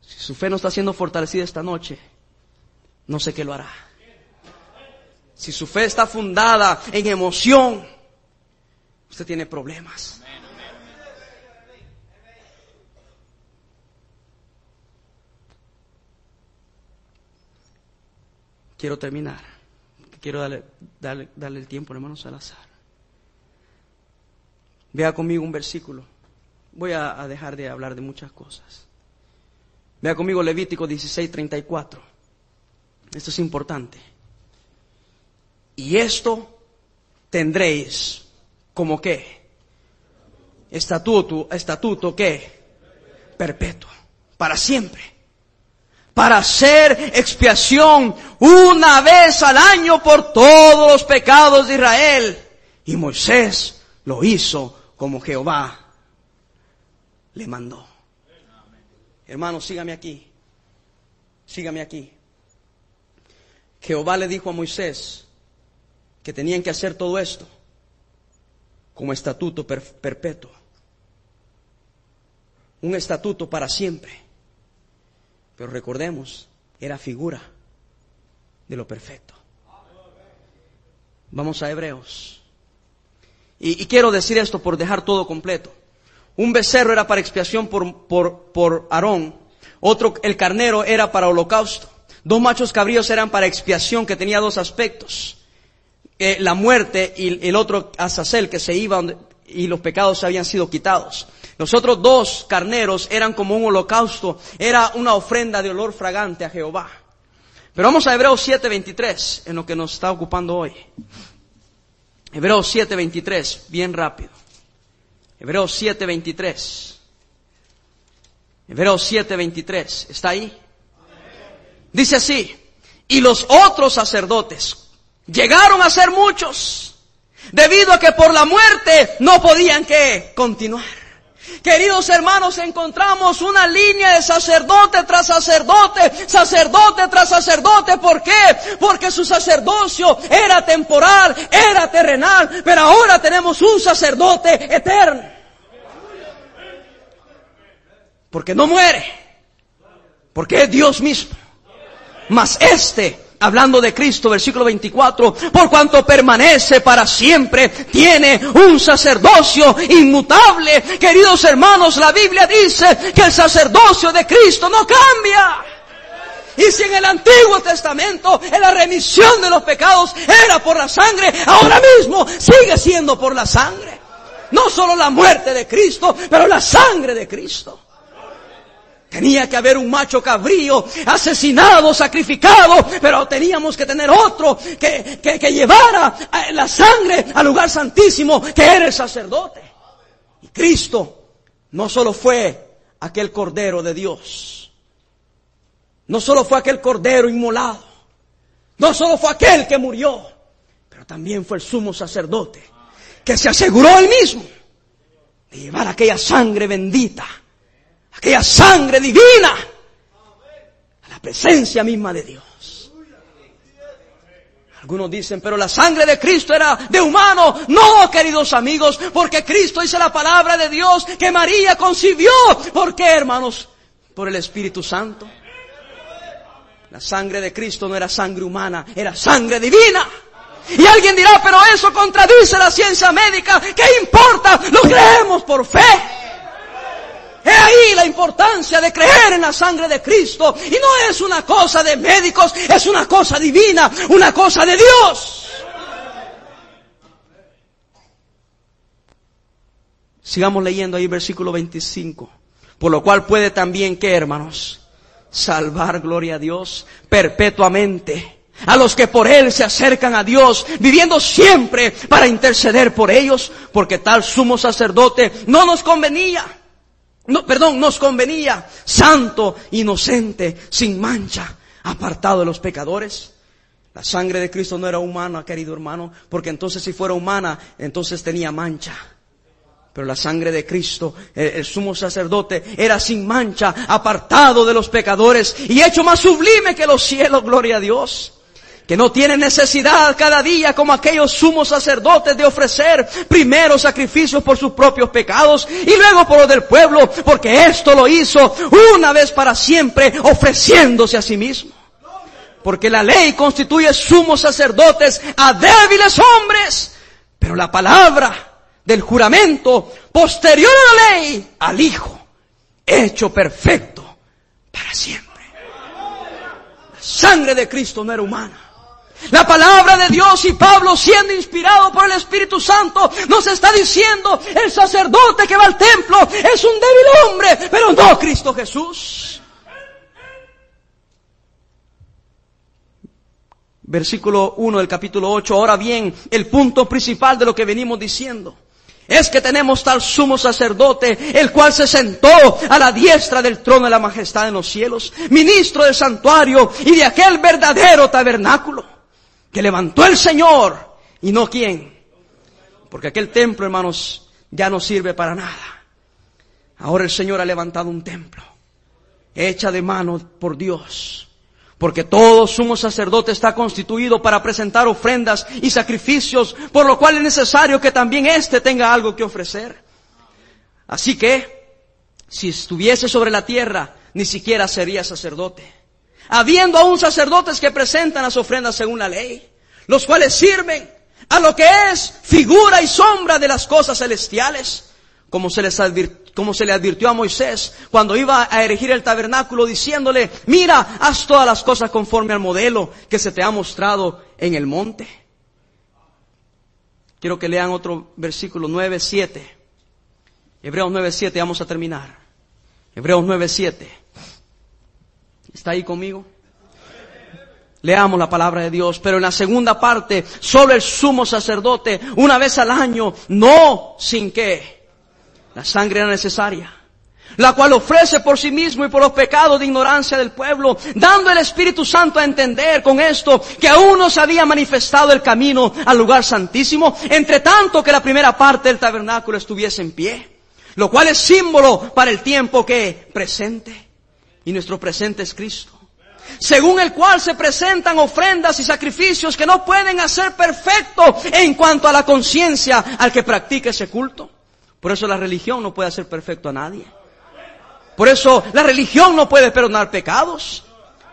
Si su fe no está siendo fortalecida esta noche, no sé qué lo hará. Si su fe está fundada en emoción, usted tiene problemas. Quiero terminar. Quiero darle, darle, el tiempo, hermano Salazar. Vea conmigo un versículo. Voy a, dejar de hablar de muchas cosas. Vea conmigo Levítico 16, 34. Esto es importante. Y esto tendréis como qué? Estatuto, estatuto qué? Perpetuo. Para siempre para hacer expiación una vez al año por todos los pecados de Israel. Y Moisés lo hizo como Jehová le mandó. Hermano, sígame aquí. Sígame aquí. Jehová le dijo a Moisés, que tenían que hacer todo esto como estatuto perpetuo. Un estatuto para siempre. Pero recordemos, era figura de lo perfecto. Vamos a Hebreos. Y, quiero decir esto por dejar todo completo. Un becerro era para expiación por, por, por Aarón. Otro, el carnero era para holocausto. Dos machos cabríos eran para expiación, que tenía dos aspectos. Eh, la muerte y el otro Azazel, que se iba y los pecados habían sido quitados. Los otros dos carneros eran como un holocausto, era una ofrenda de olor fragante a Jehová. Pero vamos a Hebreos 7:23, en lo que nos está ocupando hoy. Hebreos 7:23, bien rápido. Hebreos 7:23. Hebreos 7:23, ¿está ahí? Dice así, y los otros sacerdotes llegaron a ser muchos, debido a que por la muerte no podían que continuar. Queridos hermanos, encontramos una línea de sacerdote tras sacerdote, sacerdote tras sacerdote. ¿Por qué? Porque su sacerdocio era temporal, era terrenal, pero ahora tenemos un sacerdote eterno. Porque no muere, porque es Dios mismo. Mas este hablando de Cristo, versículo 24, por cuanto permanece para siempre, tiene un sacerdocio inmutable. Queridos hermanos, la Biblia dice que el sacerdocio de Cristo no cambia. Y si en el Antiguo Testamento en la remisión de los pecados era por la sangre, ahora mismo sigue siendo por la sangre. No solo la muerte de Cristo, pero la sangre de Cristo. Tenía que haber un macho cabrío asesinado, sacrificado, pero teníamos que tener otro que, que, llevara eh, la sangre al lugar santísimo, que era el sacerdote. Y Cristo no solo fue aquel cordero de Dios, no solo fue aquel cordero inmolado, no solo fue aquel que murió, pero también fue el sumo sacerdote que se aseguró él mismo de llevar aquella sangre bendita aquella sangre divina, a la presencia misma de Dios. Algunos dicen, pero la sangre de Cristo era de humano. No, queridos amigos, porque Cristo dice la palabra de Dios que María concibió. ¿Por qué, hermanos? Por el Espíritu Santo. La sangre de Cristo no era sangre humana, era sangre divina. Y alguien dirá, pero eso contradice la ciencia médica. ¿Qué importa? Lo creemos por fe. He ahí la importancia de creer en la sangre de Cristo. Y no es una cosa de médicos, es una cosa divina, una cosa de Dios. Sigamos leyendo ahí versículo 25. Por lo cual puede también que, hermanos, salvar, gloria a Dios, perpetuamente a los que por Él se acercan a Dios, viviendo siempre para interceder por ellos, porque tal sumo sacerdote no nos convenía no, perdón, nos convenía, santo, inocente, sin mancha, apartado de los pecadores. La sangre de Cristo no era humana, querido hermano, porque entonces si fuera humana, entonces tenía mancha. Pero la sangre de Cristo, el, el, sumo sacerdote, era sin mancha, apartado de los pecadores y hecho más sublime que los cielos, gloria a Dios que no tiene necesidad cada día como aquellos sumos sacerdotes de ofrecer primero sacrificios por sus propios pecados y luego por los del pueblo, porque esto lo hizo una vez para siempre ofreciéndose a sí mismo. Porque la ley constituye sumos sacerdotes a débiles hombres, pero la palabra del juramento posterior a la ley al Hijo, hecho perfecto para siempre. La sangre de Cristo no era humana la palabra de Dios y Pablo siendo inspirado por el Espíritu Santo nos está diciendo el sacerdote que va al templo es un débil hombre, pero no Cristo Jesús. Versículo 1 del capítulo 8. Ahora bien, el punto principal de lo que venimos diciendo es que tenemos tal sumo sacerdote, el cual se sentó a la diestra del trono de la majestad en los cielos, ministro del santuario y de aquel verdadero tabernáculo que levantó el Señor y no quién. Porque aquel templo, hermanos, ya no sirve para nada. Ahora el Señor ha levantado un templo, hecha de mano por Dios, Porque todo sumo sacerdote está constituido para presentar ofrendas y sacrificios, por lo cual es necesario que también éste tenga algo que ofrecer. Así que, si estuviese sobre la tierra, ni siquiera sería sacerdote. Habiendo aún sacerdotes que presentan las ofrendas según la ley, los cuales sirven a lo que es figura y sombra de las cosas celestiales, como se, les como se le advirtió a Moisés cuando iba a erigir el tabernáculo diciéndole, mira, haz todas las cosas conforme al modelo que se te ha mostrado en el monte. Quiero que lean otro versículo 9, 7. Hebreos 9, 7, vamos a terminar. Hebreos 9, 7. ¿Está ahí conmigo? Leamos la palabra de Dios, pero en la segunda parte, solo el sumo sacerdote, una vez al año, no sin que la sangre era necesaria, la cual ofrece por sí mismo y por los pecados de ignorancia del pueblo, dando el Espíritu Santo a entender con esto que aún no se había manifestado el camino al lugar santísimo, entre tanto que la primera parte del tabernáculo estuviese en pie, lo cual es símbolo para el tiempo que presente, y nuestro presente es Cristo según el cual se presentan ofrendas y sacrificios que no pueden hacer perfecto en cuanto a la conciencia al que practique ese culto. Por eso la religión no puede hacer perfecto a nadie. Por eso la religión no puede perdonar pecados,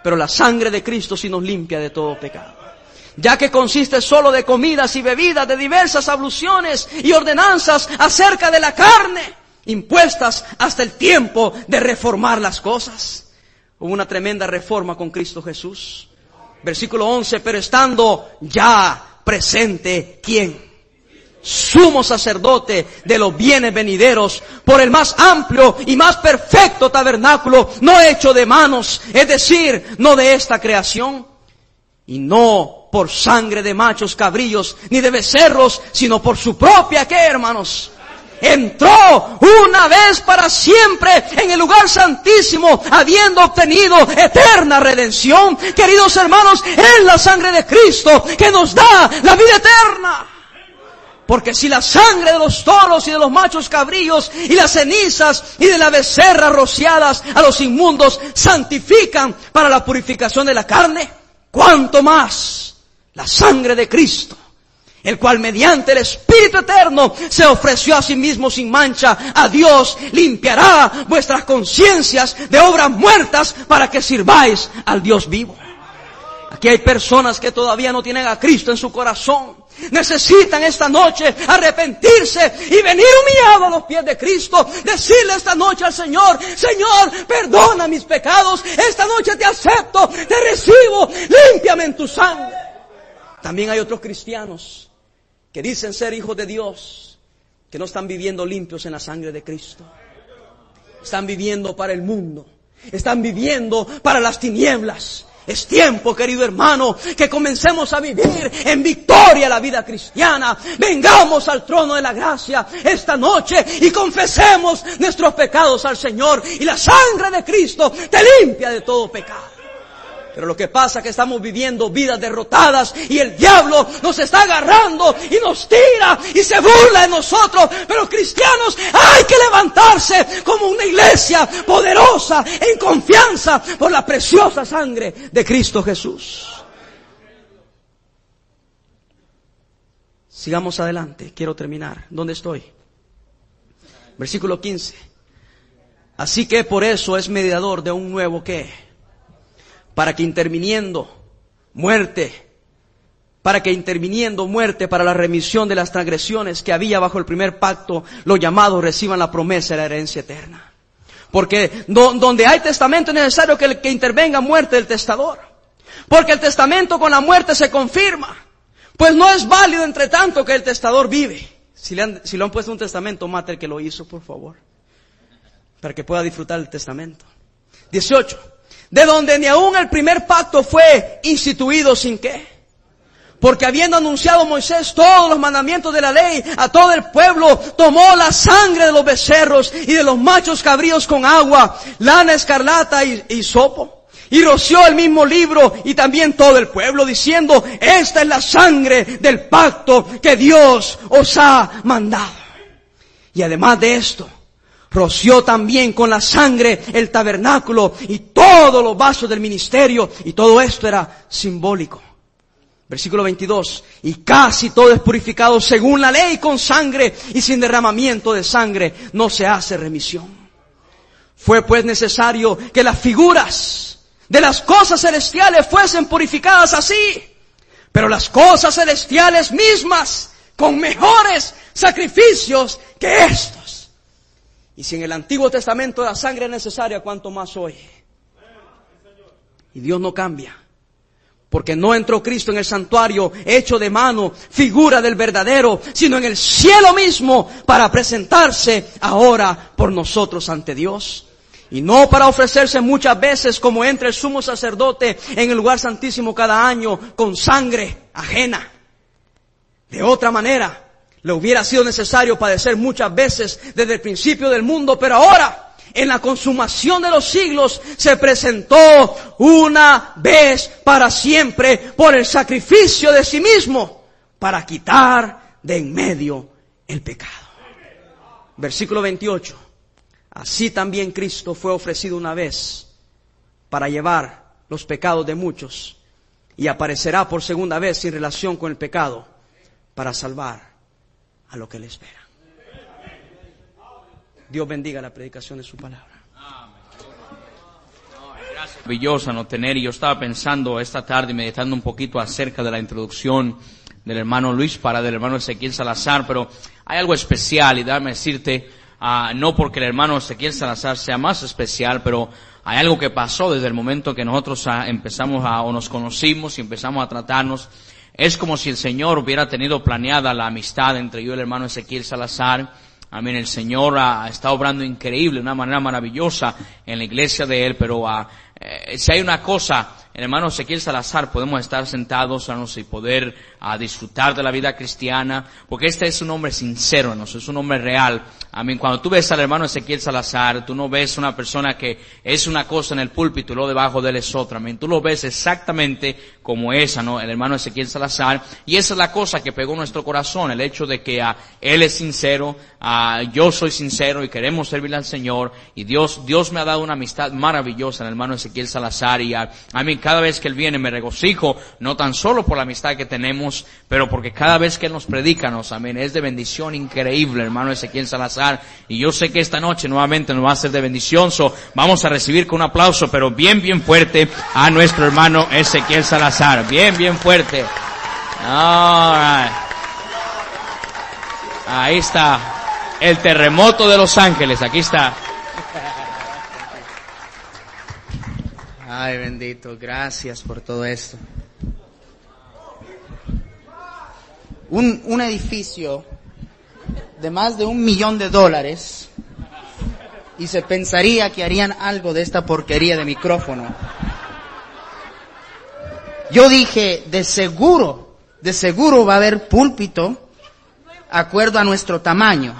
pero la sangre de Cristo sí nos limpia de todo pecado. Ya que consiste solo de comidas y bebidas, de diversas abluciones y ordenanzas acerca de la carne, impuestas hasta el tiempo de reformar las cosas. Hubo una tremenda reforma con Cristo Jesús. Versículo 11, pero estando ya presente, ¿quién? Sumo sacerdote de los bienes venideros por el más amplio y más perfecto tabernáculo, no hecho de manos, es decir, no de esta creación, y no por sangre de machos cabrillos ni de becerros, sino por su propia, ¿qué hermanos? Entró una vez para siempre en el lugar santísimo, habiendo obtenido eterna redención. Queridos hermanos, es la sangre de Cristo que nos da la vida eterna. Porque si la sangre de los toros y de los machos cabrillos y las cenizas y de la becerra rociadas a los inmundos santifican para la purificación de la carne, cuánto más la sangre de Cristo el cual mediante el Espíritu Eterno se ofreció a sí mismo sin mancha a Dios, limpiará vuestras conciencias de obras muertas para que sirváis al Dios vivo. Aquí hay personas que todavía no tienen a Cristo en su corazón. Necesitan esta noche arrepentirse y venir humillado a los pies de Cristo. Decirle esta noche al Señor, Señor, perdona mis pecados. Esta noche te acepto, te recibo, límpiame en tu sangre. También hay otros cristianos que dicen ser hijos de Dios, que no están viviendo limpios en la sangre de Cristo. Están viviendo para el mundo. Están viviendo para las tinieblas. Es tiempo, querido hermano, que comencemos a vivir en victoria la vida cristiana. Vengamos al trono de la gracia esta noche y confesemos nuestros pecados al Señor. Y la sangre de Cristo te limpia de todo pecado. Pero lo que pasa es que estamos viviendo vidas derrotadas y el diablo nos está agarrando y nos tira y se burla de nosotros. Pero cristianos hay que levantarse como una iglesia poderosa en confianza por la preciosa sangre de Cristo Jesús. Sigamos adelante, quiero terminar. ¿Dónde estoy? Versículo 15. Así que por eso es mediador de un nuevo qué? Para que interviniendo muerte, para que interviniendo muerte para la remisión de las transgresiones que había bajo el primer pacto, los llamados reciban la promesa de la herencia eterna. Porque donde hay testamento es necesario que, intervenga muerte del testador. Porque el testamento con la muerte se confirma. Pues no es válido entre tanto que el testador vive. Si le han, le han puesto un testamento, mate el que lo hizo, por favor. Para que pueda disfrutar el testamento. 18 de donde ni aún el primer pacto fue instituido sin qué. Porque habiendo anunciado Moisés todos los mandamientos de la ley a todo el pueblo, tomó la sangre de los becerros y de los machos cabríos con agua, lana escarlata y, sopo. Y roció el mismo libro y también todo el pueblo diciendo, esta es la sangre del pacto que Dios os ha mandado. Y además de esto, roció también con la sangre el tabernáculo y todos los vasos del ministerio y todo esto era simbólico. Versículo 22. Y casi todo es purificado según la ley con sangre y sin derramamiento de sangre no se hace remisión. Fue pues necesario que las figuras de las cosas celestiales fuesen purificadas así, pero las cosas celestiales mismas con mejores sacrificios que estos. Y si en el Antiguo Testamento la sangre es necesaria, ¿cuánto más hoy? Y Dios no cambia. Porque no entró Cristo en el santuario hecho de mano, figura del verdadero, sino en el cielo mismo para presentarse ahora por nosotros ante Dios. Y no para ofrecerse muchas veces como entra el sumo sacerdote en el lugar santísimo cada año con sangre ajena. De otra manera, le hubiera sido necesario padecer muchas veces desde el principio del mundo, pero ahora, en la consumación de los siglos, se presentó una vez para siempre por el sacrificio de sí mismo para quitar de en medio el pecado. Versículo 28. Así también Cristo fue ofrecido una vez para llevar los pecados de muchos y aparecerá por segunda vez sin relación con el pecado para salvar a lo que le espera. Dios bendiga la predicación de su palabra. Maravillosa no tener, y yo estaba pensando esta tarde, meditando un poquito acerca de la introducción del hermano Luis para del hermano Ezequiel Salazar, pero hay algo especial y dame decirte, uh, no porque el hermano Ezequiel Salazar sea más especial, pero hay algo que pasó desde el momento que nosotros uh, empezamos a, o nos conocimos y empezamos a tratarnos es como si el Señor hubiera tenido planeada la amistad entre yo y el hermano Ezequiel Salazar. Amén. El Señor ha estado obrando increíble, de una manera maravillosa en la iglesia de Él, pero uh, eh, si hay una cosa hermano Ezequiel Salazar, podemos estar sentados y poder a disfrutar de la vida cristiana, porque este es un hombre sincero, ¿no? es un hombre real. Amén. Cuando tú ves al hermano Ezequiel Salazar, tú no ves una persona que es una cosa en el púlpito y luego debajo de él es otra. Amén. Tú lo ves exactamente como esa, ¿no? El hermano Ezequiel Salazar. Y esa es la cosa que pegó nuestro corazón, el hecho de que uh, él es sincero, uh, yo soy sincero y queremos servirle al Señor. Y Dios, Dios me ha dado una amistad maravillosa en el hermano Ezequiel Salazar y a, a mí cada vez que Él viene me regocijo, no tan solo por la amistad que tenemos, pero porque cada vez que Él nos predica, nos, amén, es de bendición increíble, hermano Ezequiel Salazar. Y yo sé que esta noche nuevamente nos va a ser de bendición, so vamos a recibir con un aplauso, pero bien, bien fuerte a nuestro hermano Ezequiel Salazar. Bien, bien fuerte. Ahí está. El terremoto de Los Ángeles, aquí está. Ay, bendito, gracias por todo esto. Un, un edificio de más de un millón de dólares y se pensaría que harían algo de esta porquería de micrófono. Yo dije, de seguro, de seguro va a haber púlpito acuerdo a nuestro tamaño.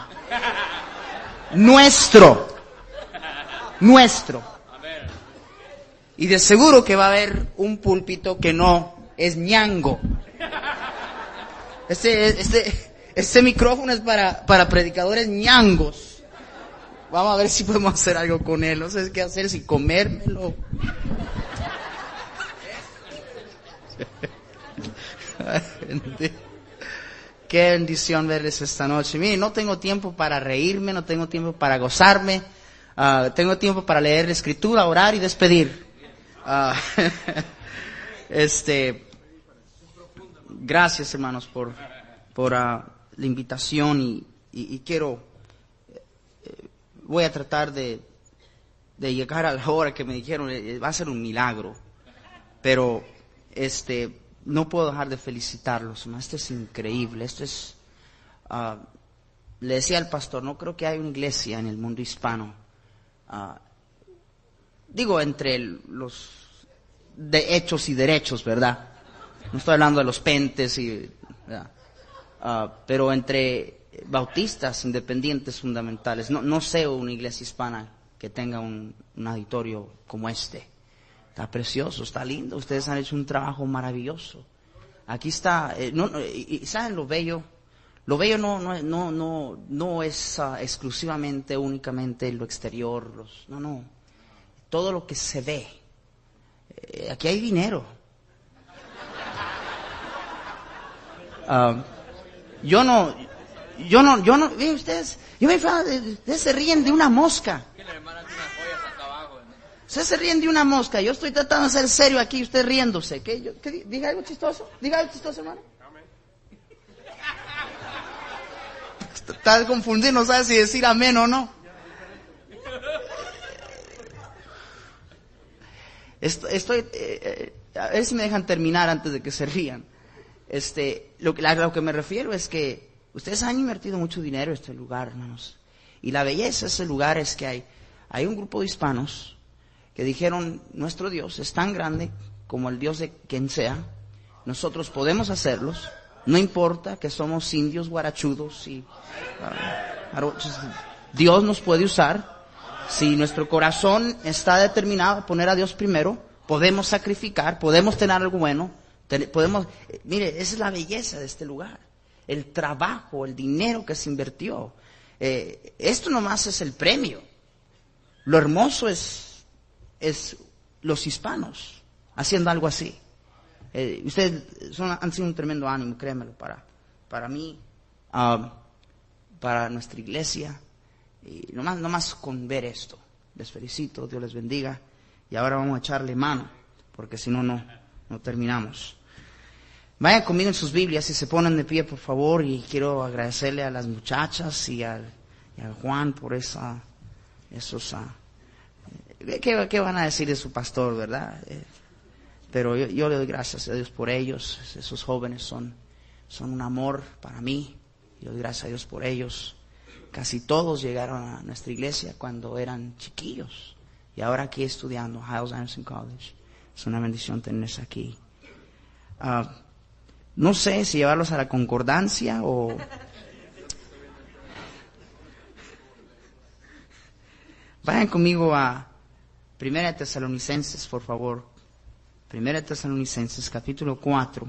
Nuestro. Nuestro. Y de seguro que va a haber un púlpito que no es ñango. Este, este, este micrófono es para, para predicadores ñangos. Vamos a ver si podemos hacer algo con él. No sé qué hacer, si comérmelo. Qué bendición verles esta noche. Mire, no tengo tiempo para reírme, no tengo tiempo para gozarme. Uh, tengo tiempo para leer la escritura, orar y despedir. Uh, este, gracias hermanos por, por uh, la invitación y, y, quiero, eh, voy a tratar de, de llegar a la hora que me dijeron, eh, va a ser un milagro, pero este, no puedo dejar de felicitarlos, esto es increíble, esto es, uh, le decía al pastor, no creo que haya una iglesia en el mundo hispano digo, entre los de hechos y derechos, ¿verdad? No estoy hablando de los pentes y, uh, pero entre bautistas independientes fundamentales, no, no sé una iglesia hispana que tenga un, un auditorio como este. Está precioso, está lindo, ustedes han hecho un trabajo maravilloso. Aquí está, eh, no, y, y, ¿saben lo bello? Lo bello no, no, no, no, no es ah, exclusivamente, únicamente lo exterior, los, no, no. Todo lo que se ve. Eh, aquí hay dinero. Ah, yo no, yo no, yo no, ve ustedes, yo me ustedes se ríen de una mosca. Ustedes se ríen de una mosca, yo estoy tratando de ser serio aquí, usted riéndose. ¿Qué, diga algo chistoso, diga algo chistoso, hermano. Está confundido, no sabe si decir amén o no. Estoy, eh, eh, a ver si me dejan terminar antes de que se rían. Este, lo, lo que me refiero es que ustedes han invertido mucho dinero en este lugar, hermanos. Y la belleza de ese lugar es que hay, hay un grupo de hispanos que dijeron, nuestro Dios es tan grande como el Dios de quien sea, nosotros podemos hacerlos, no importa que somos indios guarachudos y uh, Dios nos puede usar. Si nuestro corazón está determinado a poner a Dios primero, podemos sacrificar, podemos tener algo bueno, podemos, eh, mire, esa es la belleza de este lugar. El trabajo, el dinero que se invirtió. Eh, esto nomás es el premio. Lo hermoso es, es los hispanos haciendo algo así. Eh, ustedes son, han sido un tremendo ánimo, créemelo, para, para mí, um, para nuestra iglesia. Y nomás, nomás con ver esto. Les felicito, Dios les bendiga. Y ahora vamos a echarle mano, porque si no, no, no terminamos. Vayan conmigo en sus Biblias y se ponen de pie, por favor, y quiero agradecerle a las muchachas y al, Juan por esa, esos, uh, ¿qué, van a decir de su pastor, verdad? Eh, pero yo, le doy gracias a Dios por ellos, esos jóvenes son, son un amor para mí, yo doy gracias a Dios por ellos. Casi todos llegaron a nuestra iglesia cuando eran chiquillos y ahora aquí estudiando, Hiles Anderson College. Es una bendición tenerlos aquí. Ah, no sé si llevarlos a la concordancia o... Vayan conmigo a Primera Tesalonicenses, por favor. Primera Tesalonicenses, capítulo 4.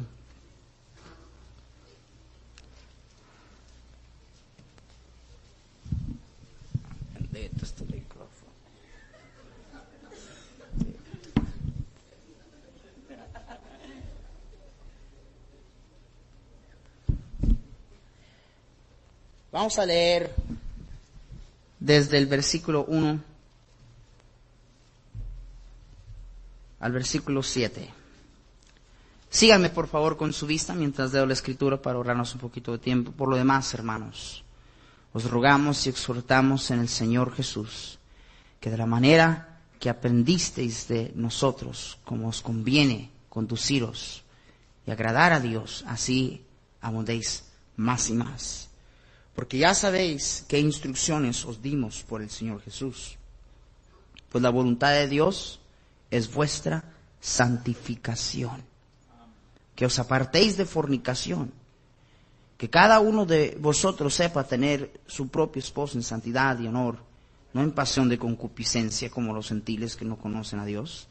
Vamos a leer desde el versículo 1 al versículo 7. Síganme por favor con su vista mientras leo la escritura para ahorrarnos un poquito de tiempo. Por lo demás, hermanos, os rogamos y exhortamos en el Señor Jesús que de la manera que aprendisteis de nosotros, como os conviene conduciros y agradar a Dios, así abundéis más y más porque ya sabéis qué instrucciones os dimos por el Señor Jesús. Pues la voluntad de Dios es vuestra santificación. Que os apartéis de fornicación. Que cada uno de vosotros sepa tener su propio esposo en santidad y honor, no en pasión de concupiscencia como los gentiles que no conocen a Dios.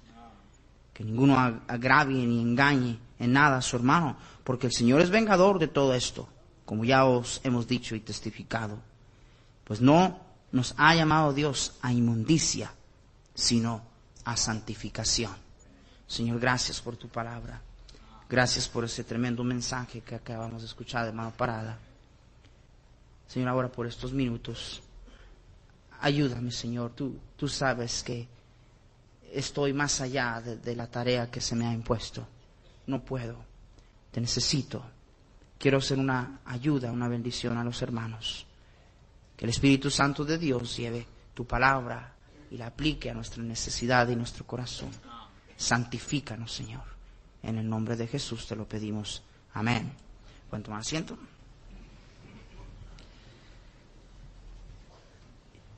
Que ninguno agravie ni engañe en nada a su hermano, porque el Señor es vengador de todo esto como ya os hemos dicho y testificado, pues no nos ha llamado Dios a inmundicia, sino a santificación. Señor, gracias por tu palabra. Gracias por ese tremendo mensaje que acabamos de escuchar de mano parada. Señor, ahora por estos minutos, ayúdame, Señor. Tú, tú sabes que estoy más allá de, la tarea que se me ha impuesto. No puedo. Te necesito quiero ser una ayuda, una bendición a los hermanos. Que el Espíritu Santo de Dios lleve tu palabra y la aplique a nuestra necesidad y nuestro corazón. Santifícanos, Señor. En el nombre de Jesús te lo pedimos. Amén. ¿Pueden tomar asiento?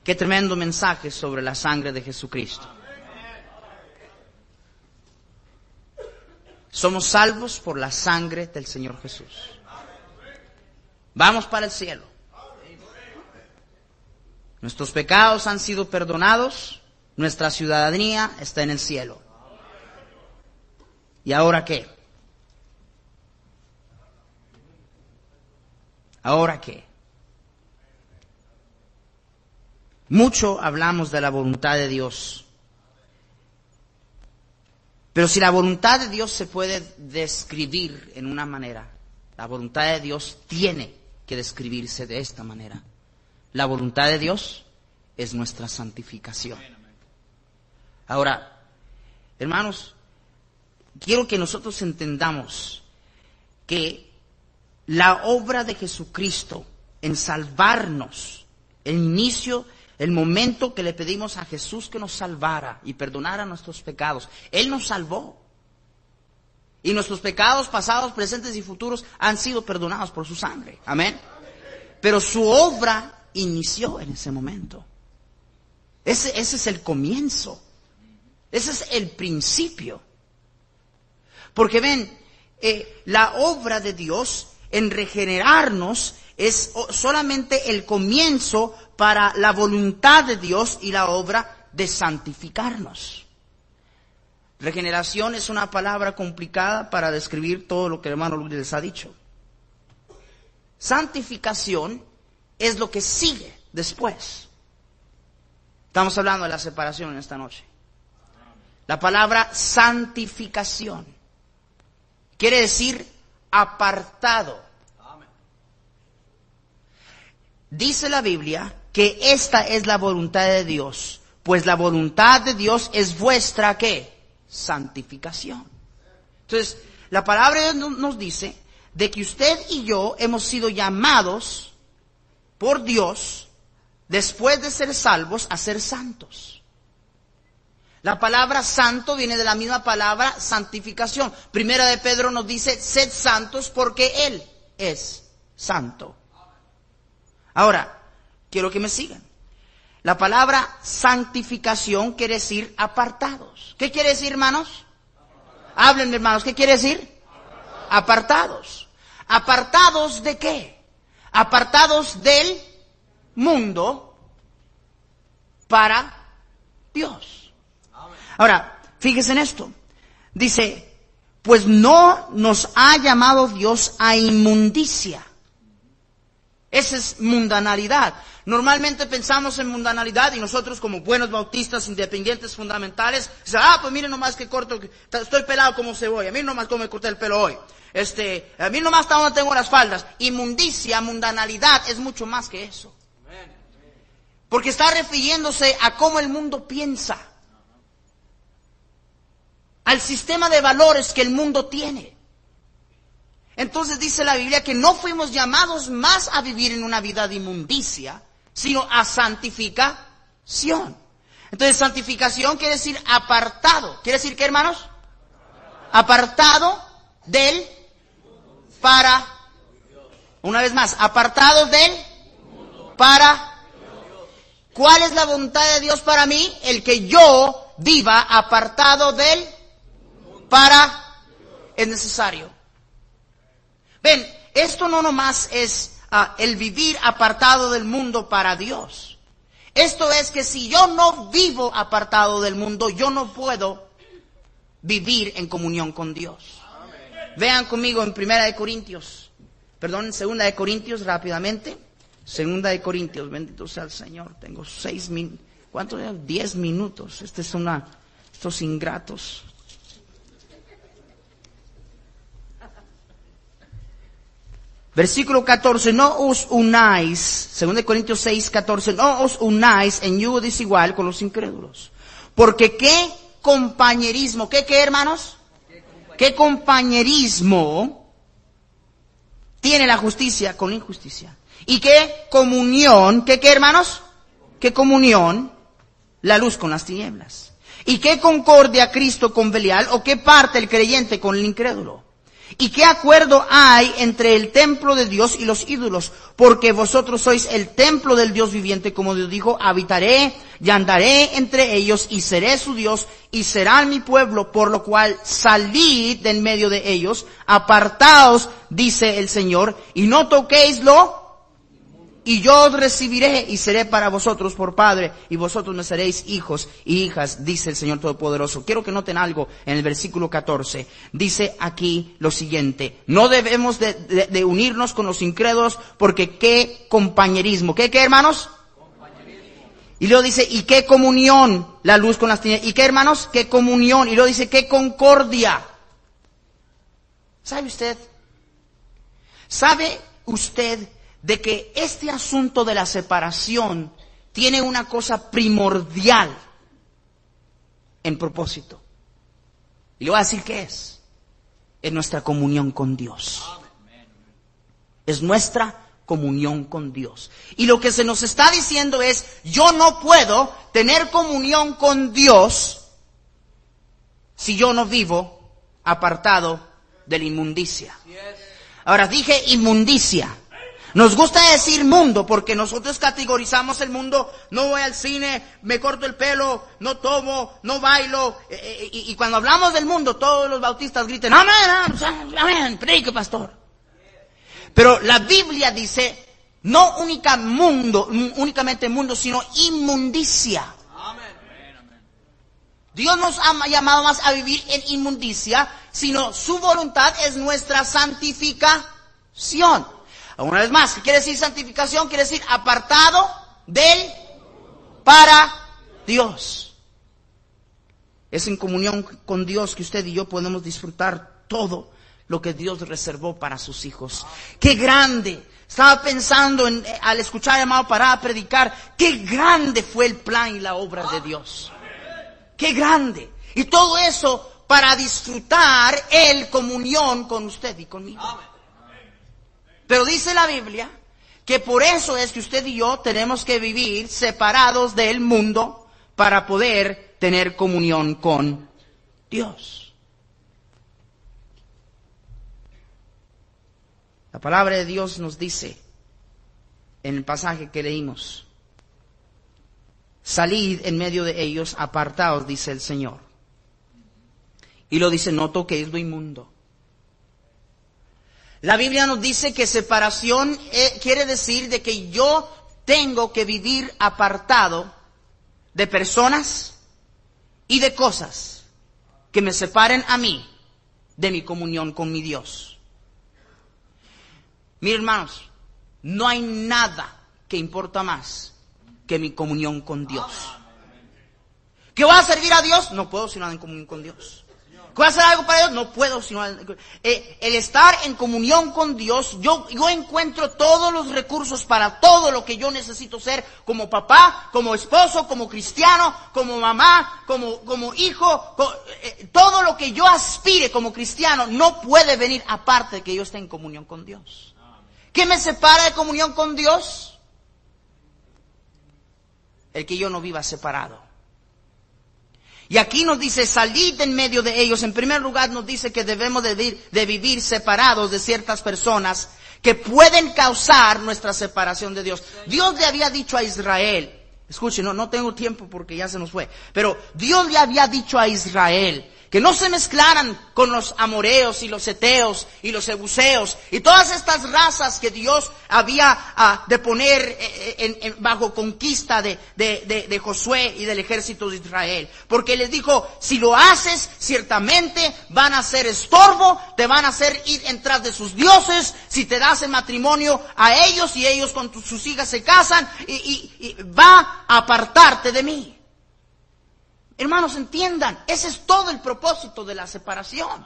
Qué tremendo mensaje sobre la sangre de Jesucristo. Somos salvos por la sangre del Señor Jesús. Vamos para el cielo. Nuestros pecados han sido perdonados, nuestra ciudadanía está en el cielo. ¿Y ahora qué? ¿Ahora qué? Mucho hablamos de la voluntad de Dios. Pero si la voluntad de Dios se puede describir en una manera, la voluntad de Dios tiene que describirse de esta manera. La voluntad de Dios es nuestra santificación. Ahora, hermanos, quiero que nosotros entendamos que la obra de Jesucristo en salvarnos, el inicio el momento que le pedimos a Jesús que nos salvara y perdonara nuestros pecados, Él nos salvó. Y nuestros pecados pasados, presentes y futuros han sido perdonados por su sangre. Amén. Pero su obra inició en ese momento. Ese, ese es el comienzo. Ese es el principio. Porque ven, eh, la obra de Dios en regenerarnos es solamente el comienzo para la voluntad de Dios y la obra de santificarnos. Regeneración es una palabra complicada para describir todo lo que el hermano Luis les ha dicho. Santificación es lo que sigue después. Estamos hablando de la separación en esta noche. La palabra santificación quiere decir apartado. Dice la Biblia que esta es la voluntad de Dios, pues la voluntad de Dios es vuestra qué? Santificación. Entonces, la palabra nos dice de que usted y yo hemos sido llamados por Dios, después de ser salvos, a ser santos. La palabra santo viene de la misma palabra santificación. Primera de Pedro nos dice, sed santos porque Él es santo. Ahora, Quiero que me sigan. La palabra santificación quiere decir apartados. ¿Qué quiere decir, hermanos? Háblenme, hermanos. ¿Qué quiere decir? Apartados. ¿Apartados de qué? Apartados del mundo para Dios. Ahora, fíjense en esto. Dice, pues no nos ha llamado Dios a inmundicia. Esa es mundanalidad. Normalmente pensamos en mundanalidad y nosotros como buenos bautistas independientes fundamentales, ah, pues miren nomás que corto, estoy pelado como cebolla, a mí nomás cómo me corté el pelo hoy. Este, a mí nomás hasta donde tengo las faldas. Inmundicia, mundanalidad es mucho más que eso. Porque está refiriéndose a cómo el mundo piensa. Al sistema de valores que el mundo tiene. Entonces dice la Biblia que no fuimos llamados más a vivir en una vida de inmundicia, sino a santificación. Entonces, santificación quiere decir apartado. ¿Quiere decir qué, hermanos? Apartado del para. Una vez más, apartado del para. ¿Cuál es la voluntad de Dios para mí? El que yo viva apartado del para es necesario. Ven, esto no nomás es el vivir apartado del mundo para Dios. Esto es que si yo no vivo apartado del mundo, yo no puedo vivir en comunión con Dios. Vean conmigo en Primera de Corintios, perdón, en Segunda de Corintios rápidamente. Segunda de Corintios, bendito sea el Señor. Tengo seis minutos, ¿cuánto? Diez minutos. Este es una, estos ingratos. Versículo 14, no os unáis, 2 Corintios 6, 14, no os unáis en yugo desigual con los incrédulos. Porque qué compañerismo, qué qué hermanos? ¿Qué compañerismo tiene la justicia con la injusticia? ¿Y qué comunión, qué qué hermanos? ¿Qué comunión la luz con las tinieblas? ¿Y qué concordia Cristo con Belial o qué parte el creyente con el incrédulo? ¿Y qué acuerdo hay entre el templo de Dios y los ídolos? Porque vosotros sois el templo del Dios viviente, como Dios dijo, habitaré y andaré entre ellos y seré su Dios y serán mi pueblo, por lo cual salid de en medio de ellos, apartaos, dice el Señor, y no toquéis lo y yo os recibiré y seré para vosotros por padre y vosotros me seréis hijos y hijas, dice el Señor Todopoderoso. Quiero que noten algo en el versículo 14. Dice aquí lo siguiente, no debemos de, unirnos con los incrédulos porque qué compañerismo, ¿qué, qué hermanos? Y luego dice, ¿y qué comunión? La luz con las tinieblas. ¿Y qué hermanos? ¿Qué comunión? Y luego dice, ¿qué concordia? ¿Sabe usted? ¿Sabe usted de que este asunto de la separación tiene una cosa primordial en propósito. Y le voy a decir qué es. Es nuestra comunión con Dios. Es nuestra comunión con Dios. Y lo que se nos está diciendo es, yo no puedo tener comunión con Dios si yo no vivo apartado de la inmundicia. Ahora dije inmundicia. Nos gusta decir mundo porque nosotros categorizamos el mundo, no voy al cine, me corto el pelo, no tomo, no bailo. Eh, eh, y, cuando hablamos del mundo, todos los bautistas griten, amén, amén, predique pastor. Pero la Biblia dice, no única mundo, únicamente mundo, sino inmundicia. Dios nos ha llamado más a vivir en inmundicia, sino su voluntad es nuestra santificación. Una vez más, ¿qué quiere decir santificación? Quiere decir apartado del para Dios. Es en comunión con Dios que usted y yo podemos disfrutar todo lo que Dios reservó para sus hijos. ¡Qué grande! Estaba pensando en, al escuchar a llamado para predicar, qué grande fue el plan y la obra de Dios. ¡Qué grande! Y todo eso para disfrutar el comunión con usted y conmigo. Pero dice la Biblia que por eso es que usted y yo tenemos que vivir separados del mundo para poder tener comunión con Dios. La palabra de Dios nos dice en el pasaje que leímos, salid en medio de ellos, apartados, dice el Señor. Y lo dice, no toquéis lo inmundo. La Biblia nos dice que separación eh, quiere decir de que yo tengo que vivir apartado de personas y de cosas que me separen a mí de mi comunión con mi Dios. Miren hermanos, no hay nada que importa más que mi comunión con Dios. ¿Qué va a servir a Dios? No puedo sino en comunión con Dios. ¿Puedo hacer algo para Dios? No puedo, sino eh, el estar en comunión con Dios, yo, yo encuentro todos los recursos para todo lo que yo necesito ser como papá, como esposo, como cristiano, como mamá, como, como hijo, eh, todo lo que yo aspire como cristiano no puede venir aparte de que yo esté en comunión con Dios. ¿Qué me separa de comunión con Dios? El que yo no viva separado. Y aquí nos dice, salid en medio de ellos. En primer lugar nos dice que debemos de vivir, separados de ciertas personas que pueden causar nuestra separación de Dios. Dios le había dicho a Israel, escuchen, no, no tengo tiempo porque ya se nos fue, pero Dios le había dicho a Israel, que no se mezclaran con los amoreos y los eteos y los ebuseos y todas estas razas que Dios había ah, de poner eh, eh, bajo conquista de, de, Josué y del ejército de Israel. Porque les dijo, si lo haces, ciertamente van a ser estorbo, te van a hacer ir en tras de sus dioses, si te das el matrimonio a ellos y ellos con sus hijas se casan y va a apartarte de mí. Hermanos, entiendan, ese es todo el propósito de la separación.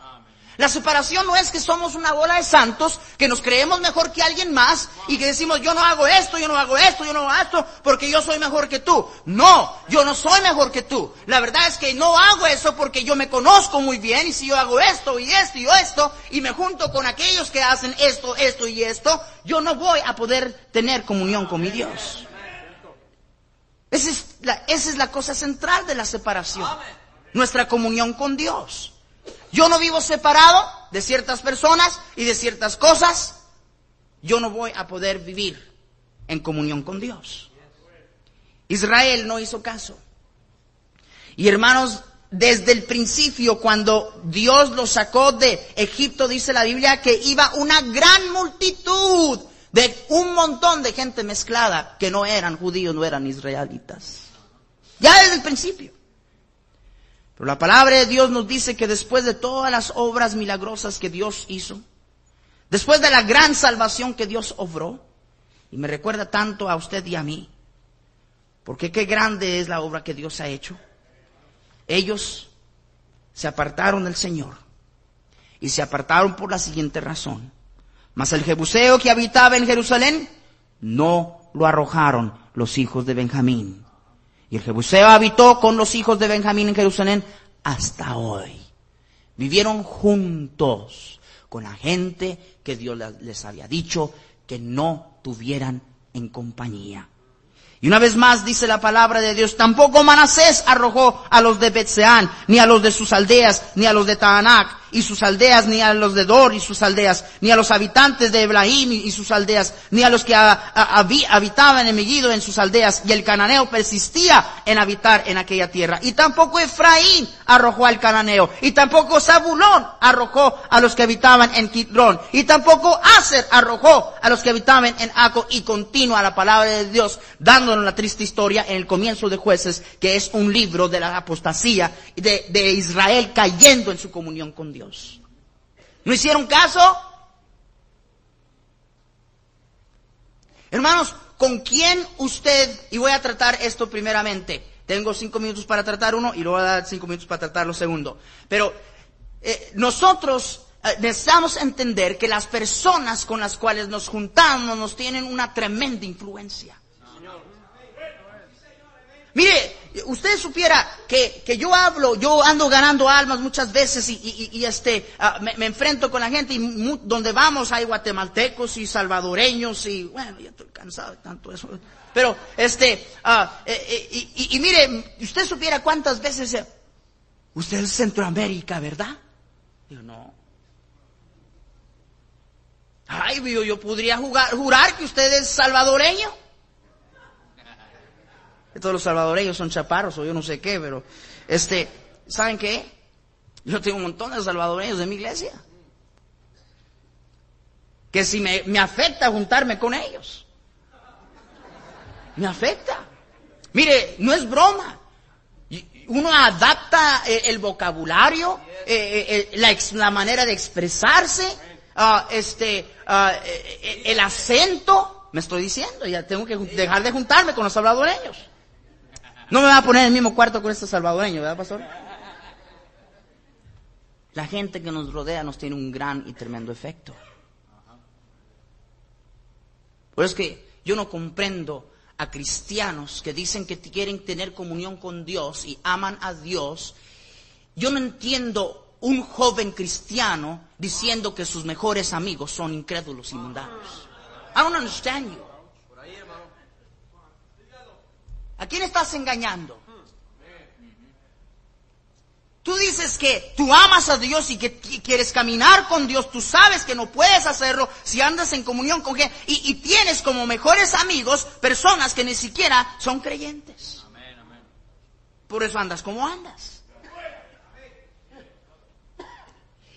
La separación no es que somos una bola de santos, que nos creemos mejor que alguien más y que decimos yo no hago esto, yo no hago esto, yo no hago esto porque yo soy mejor que tú. No, yo no soy mejor que tú. La verdad es que no hago eso porque yo me conozco muy bien y si yo hago esto y esto y esto y me junto con aquellos que hacen esto, esto y esto, yo no voy a poder tener comunión con mi Dios. Esa es la, esa es la cosa central de la separación. Nuestra comunión con Dios. Yo no vivo separado de ciertas personas y de ciertas cosas. Yo no voy a poder vivir en comunión con Dios. Israel no hizo caso. Y hermanos, desde el principio, cuando Dios los sacó de Egipto, dice la Biblia, que iba una gran multitud de un montón de gente mezclada que no eran judíos, no eran israelitas. Ya desde el principio. Pero la palabra de Dios nos dice que después de todas las obras milagrosas que Dios hizo, después de la gran salvación que Dios obró, y me recuerda tanto a usted y a mí, porque qué grande es la obra que Dios ha hecho. Ellos se apartaron del Señor y se apartaron por la siguiente razón. Mas el Jebuseo que habitaba en Jerusalén no lo arrojaron los hijos de Benjamín. Y el Jebuseo habitó con los hijos de Benjamín en Jerusalén hasta hoy. Vivieron juntos con la gente que Dios les había dicho que no tuvieran en compañía. Y una vez más dice la palabra de Dios, tampoco Manasés arrojó a los de Betseán, ni a los de sus aldeas, ni a los de Taanac y sus aldeas, ni a los de Dor y sus aldeas, ni a los habitantes de Ebrahim y sus aldeas, ni a los que habitaban en Megiddo en sus aldeas, y el cananeo persistía en habitar en aquella tierra. Y tampoco Efraín arrojó al cananeo, y tampoco Zabulón arrojó a los que habitaban en Kidrón, y tampoco Aser arrojó a los que habitaban en Aco, y continúa la palabra de Dios, dando la triste historia en el comienzo de jueces, que es un libro de la apostasía de, de Israel cayendo en su comunión con Dios. ¿No hicieron caso? Hermanos, ¿con quién usted, y voy a tratar esto primeramente, tengo cinco minutos para tratar uno y luego voy a dar cinco minutos para tratar lo segundo, pero eh, nosotros eh, necesitamos entender que las personas con las cuales nos juntamos nos tienen una tremenda influencia. Mire, usted supiera que, que, yo hablo, yo ando ganando almas muchas veces y, y, y este, uh, me, me, enfrento con la gente y mu, donde vamos hay guatemaltecos y salvadoreños y bueno, ya estoy cansado de tanto eso. Pero este, uh, eh, eh, y, y, mire, usted supiera cuántas veces, usted es Centroamérica, ¿verdad? Digo, no. Ay, yo, yo podría jugar, jurar que usted es salvadoreño todos los salvadoreños son chaparros o yo no sé qué, pero este, ¿saben qué? Yo tengo un montón de salvadoreños de mi iglesia. Que si me, me afecta juntarme con ellos. Me afecta. Mire, no es broma. Uno adapta eh, el vocabulario, eh, eh, la, manera de expresarse, uh, este, uh, el acento. Me estoy diciendo, ya tengo que dejar de juntarme con los salvadoreños. No me va a poner en el mismo cuarto con este salvadoreño, ¿verdad, pastor? La gente que nos rodea nos tiene un gran y tremendo efecto. Por es que yo no comprendo a cristianos que dicen que quieren tener comunión con Dios y aman a Dios. Yo no entiendo un joven cristiano diciendo que sus mejores amigos son incrédulos y mundanos. I don't understand you. ¿A quién estás engañando? Tú dices que tú amas a Dios y que quieres caminar con Dios, tú sabes que no puedes hacerlo si andas en comunión con Él y, tienes como mejores amigos personas que ni siquiera son creyentes. Por eso andas como andas.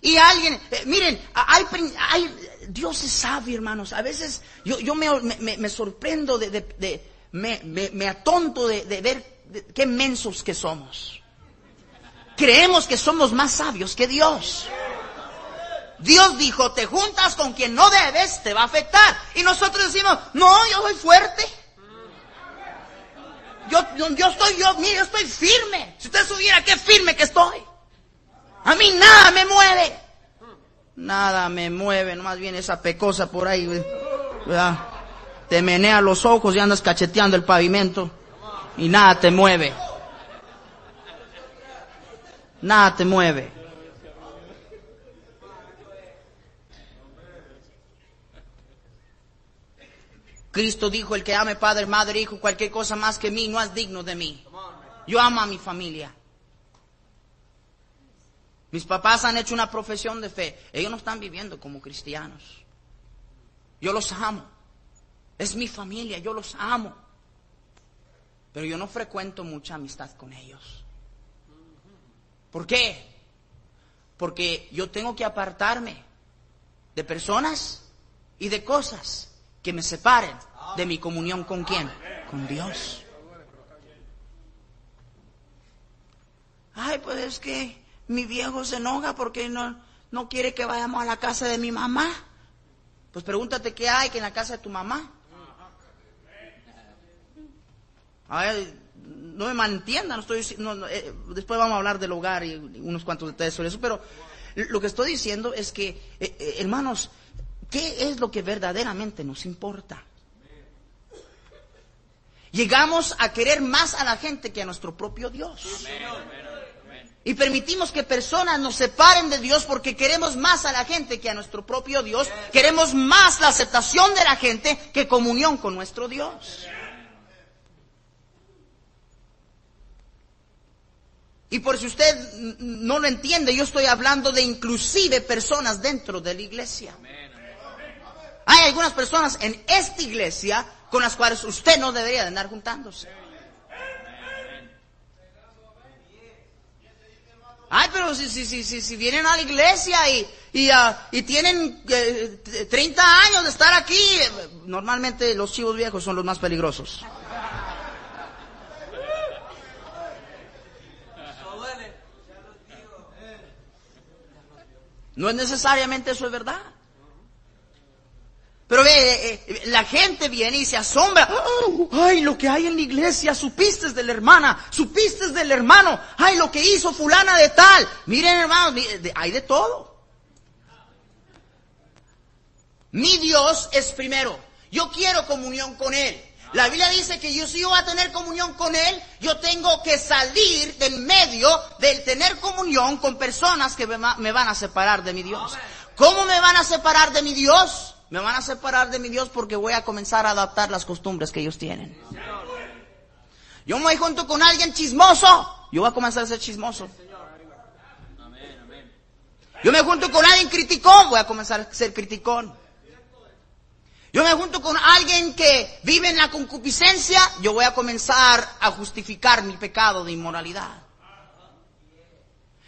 Y alguien, eh, miren, hay, Dios es sabio, hermanos. A veces yo, me, me sorprendo de, de, de me, me, me atonto de, de ver qué mensos que somos. Creemos que somos más sabios que Dios. Dios dijo, te juntas con quien no debes, te va a afectar. Y nosotros decimos, no, yo soy fuerte. Yo, yo, estoy, yo, mire, yo estoy firme. Si usted supiera qué firme que estoy. A mí nada me mueve. Nada me mueve, más bien esa pecosa por ahí, ¿verdad? Te menea los ojos y andas cacheteando el pavimento y nada te mueve. Nada te mueve. Cristo dijo, el que ame padre, madre, hijo, cualquier cosa más que mí, no es digno de mí. Yo amo a mi familia. Mis papás han hecho una profesión de fe. Ellos no están viviendo como cristianos. Yo los amo. Es mi familia, yo los amo. Pero yo no frecuento mucha amistad con ellos. ¿Por qué? Porque yo tengo que apartarme de personas y de cosas que me separen de mi comunión con quién? Con Dios. Ay, pues es que mi viejo se enoja porque no, no quiere que vayamos a la casa de mi mamá. Pues pregúntate qué hay que en la casa de tu mamá. No me malentiendan, estoy, eh, después vamos a hablar del hogar y unos cuantos detalles sobre eso, pero lo que estoy diciendo es que, eh, eh, hermanos, ¿qué es lo que verdaderamente nos importa? Llegamos a querer más a la gente que a nuestro propio Dios. Y permitimos que personas nos separen de Dios porque queremos más a la gente que a nuestro propio Dios. Queremos más la aceptación de la gente que comunión con nuestro Dios. Y por si usted no lo entiende, yo estoy hablando de inclusive personas dentro de la iglesia. Hay algunas personas en esta iglesia con las cuales usted no debería de andar juntándose. Ay, pero si, si, si, si, vienen a la iglesia y, y, ah, y tienen 30 eh, años de estar aquí, normalmente los chivos viejos son los más peligrosos. No es necesariamente eso es verdad. Pero ve, eh, eh, la gente viene y se asombra. Ay, lo que hay en la iglesia, supiste de la hermana, supiste del hermano. Ay, lo que hizo fulana de tal. Miren, hermanos, hay de todo. Mi Dios es primero. Yo quiero comunión con Él. La Biblia dice que yo si yo voy a tener comunión con Él, yo tengo que salir del medio del tener comunión con personas que me van a separar de mi Dios. ¿Cómo me van a separar de mi Dios? Me van a separar de mi Dios porque voy a comenzar a adaptar las costumbres que ellos tienen. Yo me voy junto con alguien chismoso, yo voy a comenzar a ser chismoso. Yo me junto con alguien criticón, voy a comenzar a ser criticón. Yo me junto con alguien que vive en la concupiscencia, yo voy a comenzar a justificar mi pecado de inmoralidad.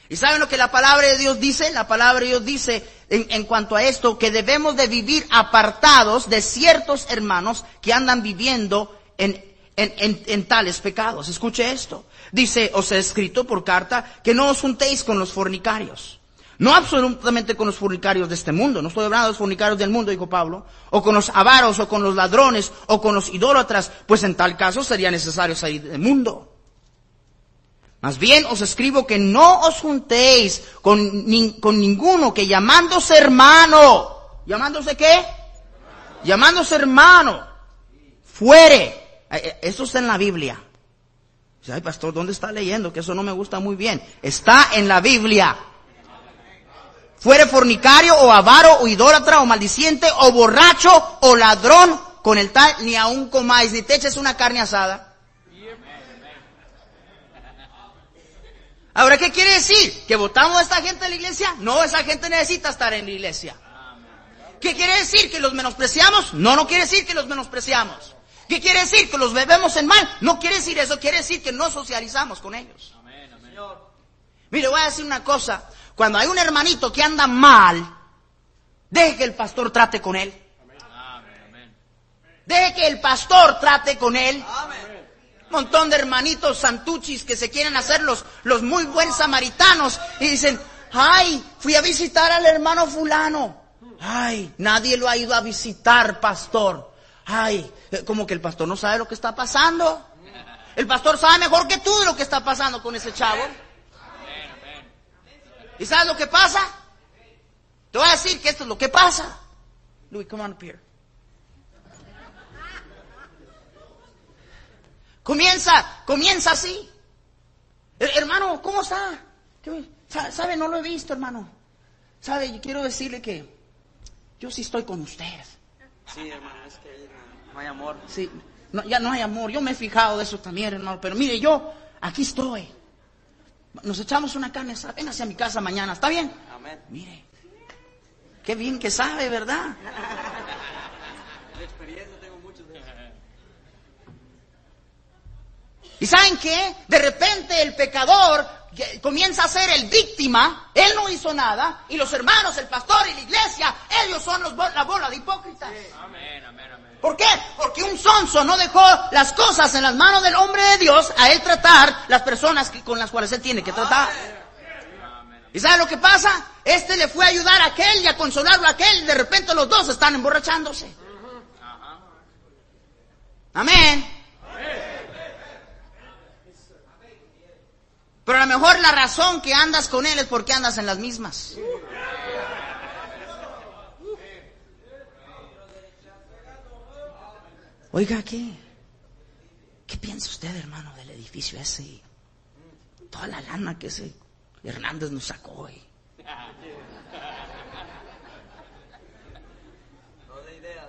¿Y saben lo que la palabra de Dios dice? La palabra de Dios dice en, cuanto a esto que debemos de vivir apartados de ciertos hermanos que andan viviendo en, en, tales pecados. Escuche esto. Dice, os he escrito por carta que no os juntéis con los fornicarios. No absolutamente con los fornicarios de este mundo. No estoy hablando de los fornicarios del mundo, dijo Pablo. O con los avaros, o con los ladrones, o con los idólatras. Pues en tal caso sería necesario salir del mundo. Más bien os escribo que no os juntéis con, con ninguno que llamándose hermano, llamándose qué? Llamándose hermano, fuere. Eh, eh, eso está en la Biblia. Ay, pastor, ¿dónde está leyendo? Que eso no me gusta muy bien. Está en la Biblia. Fuere fornicario o avaro o idólatra o maldiciente o borracho o ladrón con el tal, ni aun comáis, ni te eches una carne asada Ahora, ¿qué quiere decir? ¿Que votamos a esta gente de la iglesia? No, esa gente necesita estar en la iglesia. ¿Qué quiere decir? ¿Que los menospreciamos? No, no quiere decir que los menospreciamos. ¿Qué quiere decir? ¿Que los bebemos en mal? No quiere decir eso, quiere decir que no socializamos con ellos. Mire, voy a decir una cosa. Cuando hay un hermanito que anda mal, deje que el pastor trate con él. Deje que el pastor trate con él montón de hermanitos santuchis que se quieren hacer los, los muy buenos samaritanos y dicen, ay, fui a visitar al hermano fulano. Ay, nadie lo ha ido a visitar, pastor. Ay, eh, como que el pastor no sabe lo que está pasando. El pastor sabe mejor que tú de lo que está pasando con ese chavo. ¿Y sabes lo que pasa? Te voy a decir que esto es lo que pasa. Louis, come on up here. Comienza, comienza así. Hermano, ¿cómo está? ¿Sabe? No lo he visto, hermano. ¿Sabe? Yo quiero decirle que yo sí estoy con usted. Sí, hermano, es que no hay amor. Sí, ya no hay amor. Yo me he fijado de eso también, hermano. Pero mire, yo aquí estoy. Nos echamos una carne, ven hacia mi casa mañana. ¿Está bien? Amén. Mire, qué bien que sabe, ¿verdad? ¿Y saben qué? De repente el pecador comienza a ser el víctima, él no hizo nada, y los hermanos, el pastor y la iglesia, ellos son los, la bola de hipócritas. Amén, amén. ¿Por qué? Porque un sonso no dejó las cosas en las manos del hombre de Dios a él tratar las personas que, con las cuales él tiene que tratar. ¿Y sabe lo que pasa? Este le fue a ayudar a aquel y a consolarlo a aquel y de repente los dos están emborrachándose. Amén. Pero a lo mejor la razón que andas con él es porque andas en las mismas. Oiga, ¿qué? ¿Qué piensa usted, hermano, del edificio ese? Toda la lana que ese Hernández nos sacó hoy.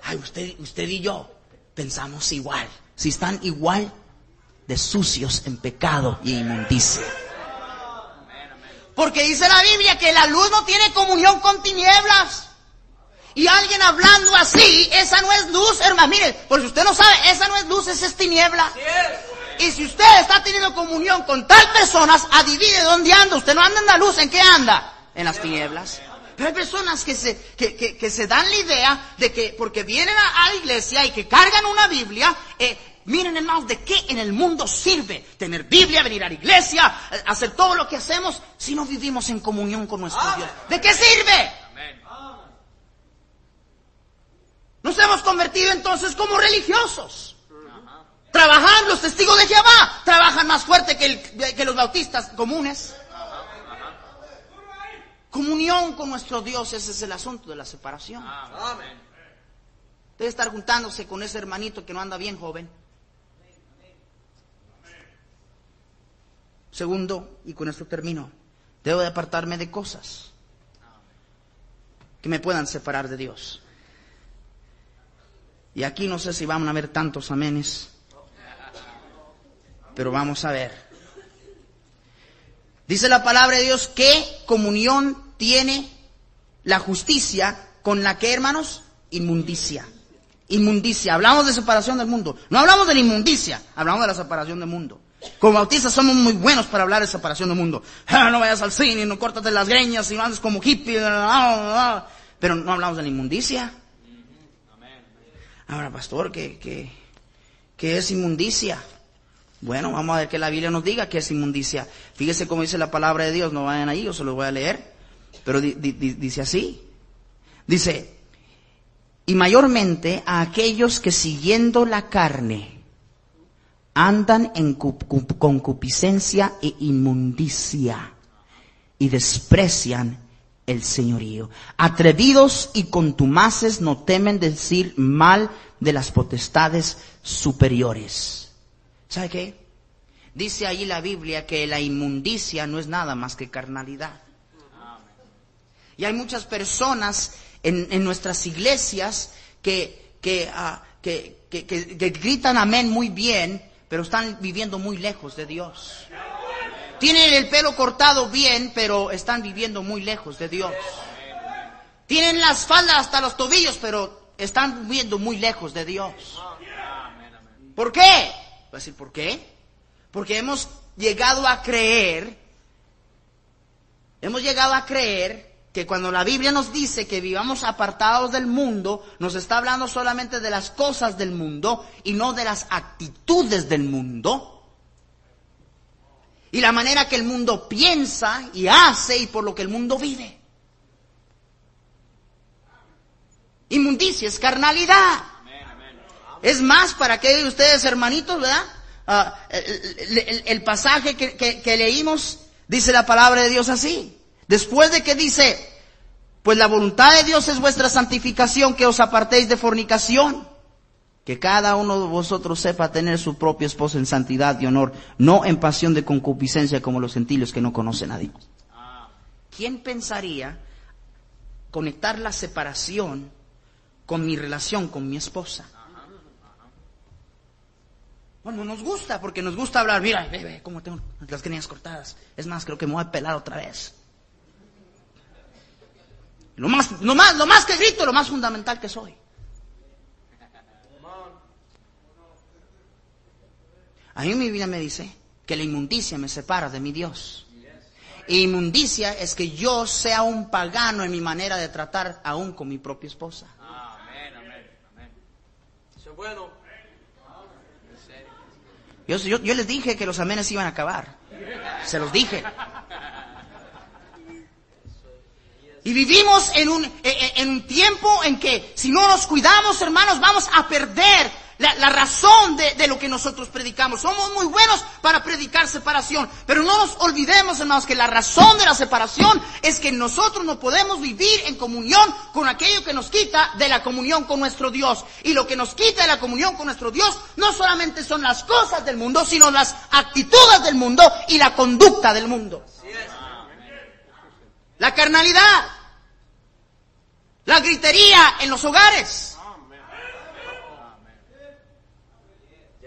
Ay, usted, usted y yo pensamos igual. Si están igual de sucios en pecado y inmundicia. Porque dice la Biblia que la luz no tiene comunión con tinieblas. Y alguien hablando así, esa no es luz, hermano. Mire, por si usted no sabe, esa no es luz, esa es tiniebla. Y si usted está teniendo comunión con tal personas, adivine dónde anda. Usted no anda en la luz, ¿en qué anda? En las tinieblas. Pero hay personas que se, que, que, que se dan la idea de que porque vienen a, a la iglesia y que cargan una Biblia, eh, miren hermanos, ¿de qué en el mundo sirve tener Biblia, venir a la iglesia, eh, hacer todo lo que hacemos si no vivimos en comunión con nuestro Dios? ¿De qué sirve? Nos hemos convertido entonces como religiosos. Trabajan los testigos de Jehová, trabajan más fuerte que, el- que los bautistas comunes. Comunión con nuestro Dios, ese es el asunto de la separación. Debe estar juntándose con ese hermanito que no anda bien joven. Segundo, y con esto termino, debo de apartarme de cosas que me puedan separar de Dios. Y aquí no sé si van a haber tantos amenes, pero vamos a ver. Dice la palabra de Dios que comunión tiene la justicia con la que, hermanos, inmundicia. Inmundicia. Hablamos de separación del mundo. No hablamos de la inmundicia, hablamos de la separación del mundo. Como bautistas somos muy buenos para hablar de separación del mundo. Ah, no vayas al cine, no córtate las greñas y no andes como hippie. Pero no hablamos de la inmundicia. Ahora, pastor, ¿qué, qué, qué es inmundicia? Bueno, vamos a ver que la Biblia nos diga qué es inmundicia. Fíjese cómo dice la palabra de Dios, no vayan ahí, yo se los voy a leer. Pero di- di- di- dice así. Dice, y mayormente a aquellos que siguiendo la carne andan en cu- cu- concupiscencia e inmundicia y desprecian el señorío. Atrevidos y contumaces no temen decir mal de las potestades superiores. ¿Sabe qué? Dice ahí la Biblia que la inmundicia no es nada más que carnalidad. Y hay muchas personas en, nuestras iglesias ah, que, que- que- que gritan amén muy bien, pero están viviendo muy lejos de Dios. Tienen el pelo cortado bien, pero están viviendo muy lejos de Dios. Tienen las faldas hasta los tobillos, pero están viviendo muy lejos de Dios. ¿Por qué? Voy a decir, ¿por qué? Porque hemos llegado a creer, hemos llegado a creer que cuando la Biblia nos dice que vivamos apartados del mundo, nos está hablando solamente de las cosas del mundo y no de las actitudes del mundo. Y la manera que el mundo piensa y hace y por lo que el mundo vive. Inmundicia es carnalidad. Es más, para de ustedes, hermanitos, ¿verdad? Ah, el, pasaje que, que- que leímos dice la palabra de Dios así. Después de que dice, pues la voluntad de Dios es vuestra santificación, que os apartéis de fornicación. Que cada uno de vosotros sepa tener su propia esposa en santidad y honor, no en pasión de concupiscencia como los gentiles que no conocen a Dios. ¿Quién pensaría conectar la separación con mi relación con mi esposa? Bueno, nos gusta, porque nos gusta hablar. Mira, ve, cómo tengo las greñas cortadas. Es más, creo que me voy a pelar otra vez. Lo más, lo más, lo más que grito, lo más fundamental que soy. A mí mi vida me dice que la inmundicia me separa de mi Dios. Y inmundicia es que yo sea un pagano en mi manera de tratar aún con mi propia esposa. Amén, amén, amén. Es bueno. Yo, yo, les dije que los amenes iban a acabar. Se los dije. Y vivimos en un, en un tiempo en que si no nos cuidamos, hermanos, vamos a perder la, razón de, de, lo que nosotros predicamos. Somos muy buenos para predicar separación, pero no nos olvidemos, hermanos, que la razón de la separación es que nosotros no podemos vivir en comunión con aquello que nos quita de la comunión con nuestro Dios. Y lo que nos quita de la comunión con nuestro Dios no solamente son las cosas del mundo, sino las actitudes del mundo y la conducta del mundo. La carnalidad, la gritería en los hogares,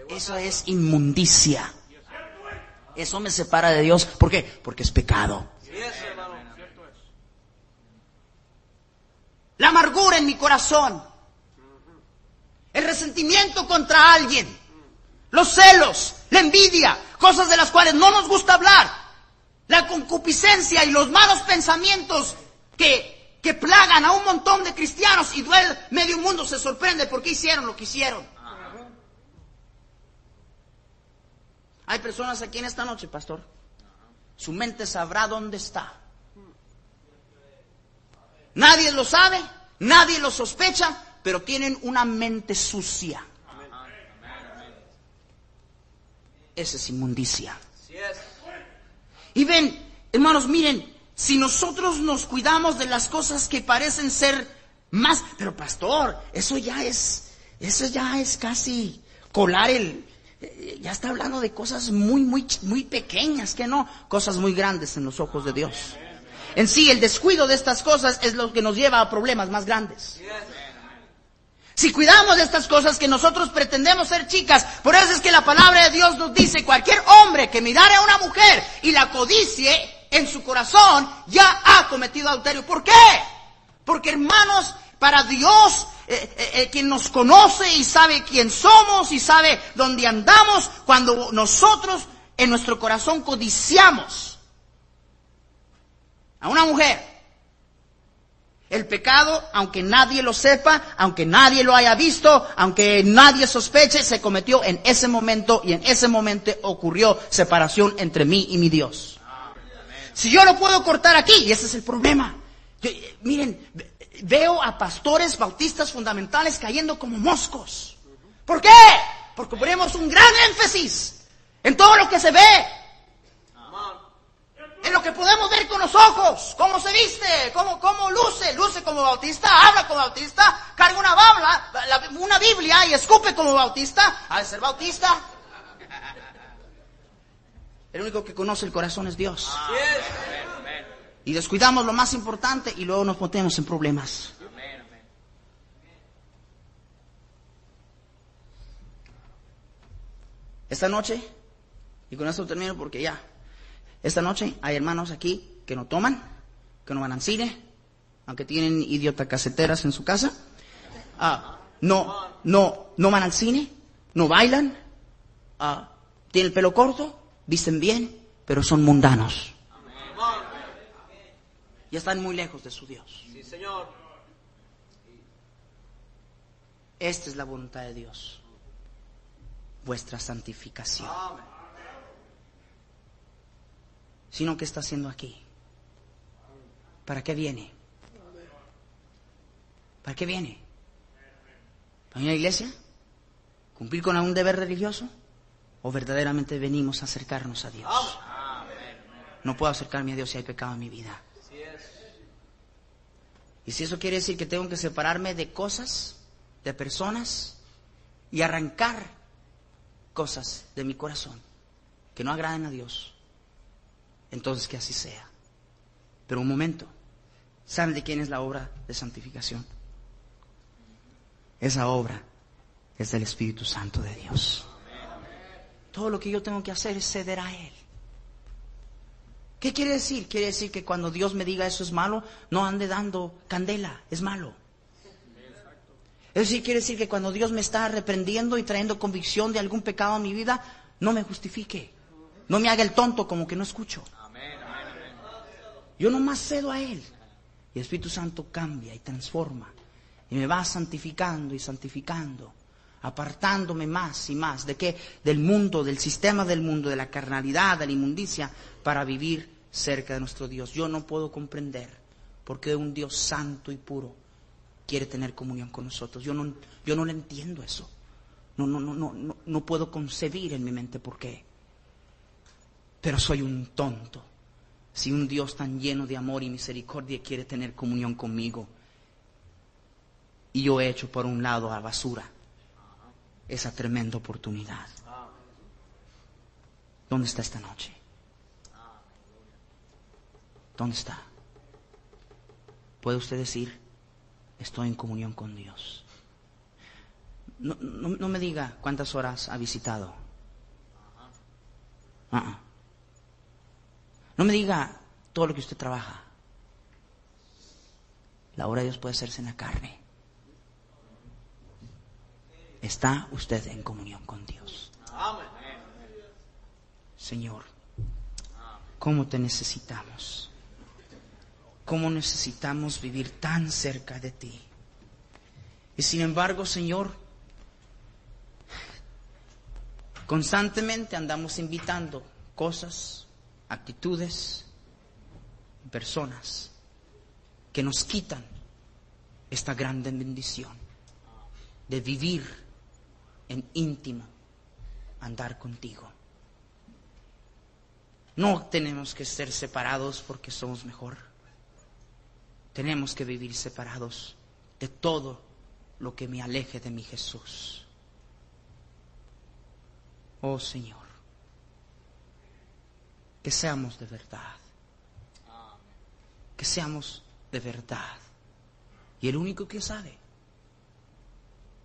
Eso es inmundicia. Eso me separa de Dios. ¿Por qué? Porque es pecado. La amargura en mi corazón. El resentimiento contra alguien. Los celos, la envidia, cosas de las cuales no nos gusta hablar. La concupiscencia y los malos pensamientos que, que plagan a un montón de cristianos y duele, medio mundo se sorprende porque hicieron lo que hicieron. Hay personas aquí en esta noche, pastor. Su mente sabrá dónde está. Nadie lo sabe, nadie lo sospecha, pero tienen una mente sucia. Esa es inmundicia. Y ven, hermanos, miren, si nosotros nos cuidamos de las cosas que parecen ser más, pero pastor, eso ya es, eso ya es casi colar el, ya está hablando de cosas muy, muy, muy pequeñas, que no, cosas muy grandes en los ojos de Dios. En sí, el descuido de estas cosas es lo que nos lleva a problemas más grandes. Si cuidamos de estas cosas que nosotros pretendemos ser chicas, por eso es que la palabra de Dios nos dice, cualquier hombre que mirare a una mujer y la codicie en su corazón, ya ha cometido adulterio. ¿Por qué? Porque hermanos, para Dios eh, eh, eh, quien nos conoce y sabe quién somos y sabe dónde andamos, cuando nosotros en nuestro corazón codiciamos a una mujer. El pecado, aunque nadie lo sepa, aunque nadie lo haya visto, aunque nadie sospeche, se cometió en ese momento y en ese momento ocurrió separación entre mí y mi Dios. Si yo lo puedo cortar aquí, y ese es el problema. miren, veo a pastores bautistas fundamentales cayendo como moscos. ¿Por qué? Porque ponemos un gran énfasis en todo lo que se ve. En lo que podemos ver con los ojos, cómo se viste, cómo, cómo luce, luce como bautista, habla como bautista, carga una, babla, una Biblia y escupe como bautista, ha de ser bautista. El único que conoce el corazón es Dios. Y descuidamos lo más importante y luego nos ponemos en problemas. Esta noche, y con esto termino porque ya, esta noche hay hermanos aquí que no toman, que no van al cine, aunque tienen idiota caseteras en su casa. Ah, no, no, no van al cine, no bailan, ah, tienen el pelo corto, visten bien, pero son mundanos y están muy lejos de su Dios. Sí, Señor. Esta es la voluntad de Dios. Vuestra santificación. Sino que está haciendo aquí. ¿Para qué viene? ¿Para qué viene? ¿Para ir a la iglesia? ¿Cumplir con algún deber religioso? ¿O verdaderamente venimos a acercarnos a Dios? No puedo acercarme a Dios si hay pecado en mi vida. Y si eso quiere decir que tengo que separarme de cosas, de personas y arrancar cosas de mi corazón que no agraden a Dios, entonces que así sea. Pero un momento, ¿saben de quién es la obra de santificación? Esa obra es del Espíritu Santo de Dios. Todo lo que yo tengo que hacer es ceder a Él. ¿Qué quiere decir? Quiere decir que cuando Dios me diga eso es malo, no ande dando candela, es malo. Es decir, quiere decir que cuando Dios me está reprendiendo y trayendo convicción de algún pecado en mi vida, no me justifique. No me haga el tonto como que no escucho. Yo nomás cedo a Él. Y el Espíritu Santo cambia y transforma. Y me va santificando y santificando apartándome más y más de qué? Del mundo, del sistema del mundo, de la carnalidad, de la inmundicia, para vivir cerca de nuestro Dios. Yo no puedo comprender por qué un Dios santo y puro quiere tener comunión con nosotros. Yo no, yo no le entiendo eso. No, no, no, no, no, no puedo concebir en mi mente por qué. Pero soy un tonto. Si un Dios tan lleno de amor y misericordia quiere tener comunión conmigo, y yo he hecho por un lado a basura esa tremenda oportunidad. ¿Dónde está esta noche? ¿Dónde está? ¿Puede usted decir, estoy en comunión con Dios? No, no, me diga cuántas horas ha visitado. Ah, no me diga todo lo que usted trabaja. La obra de Dios puede hacerse en la carne. ¿Está usted en comunión con Dios? Señor, ¿cómo te necesitamos? ¿Cómo necesitamos vivir tan cerca de ti? Y sin embargo, Señor, constantemente andamos invitando cosas, actitudes, personas que nos quitan esta gran bendición de vivir en íntimo andar contigo. No tenemos que ser separados porque somos mejor. Tenemos que vivir separados de todo lo que me aleje de mi Jesús. Oh Señor, que seamos de verdad. Que seamos de verdad. Y el único que sabe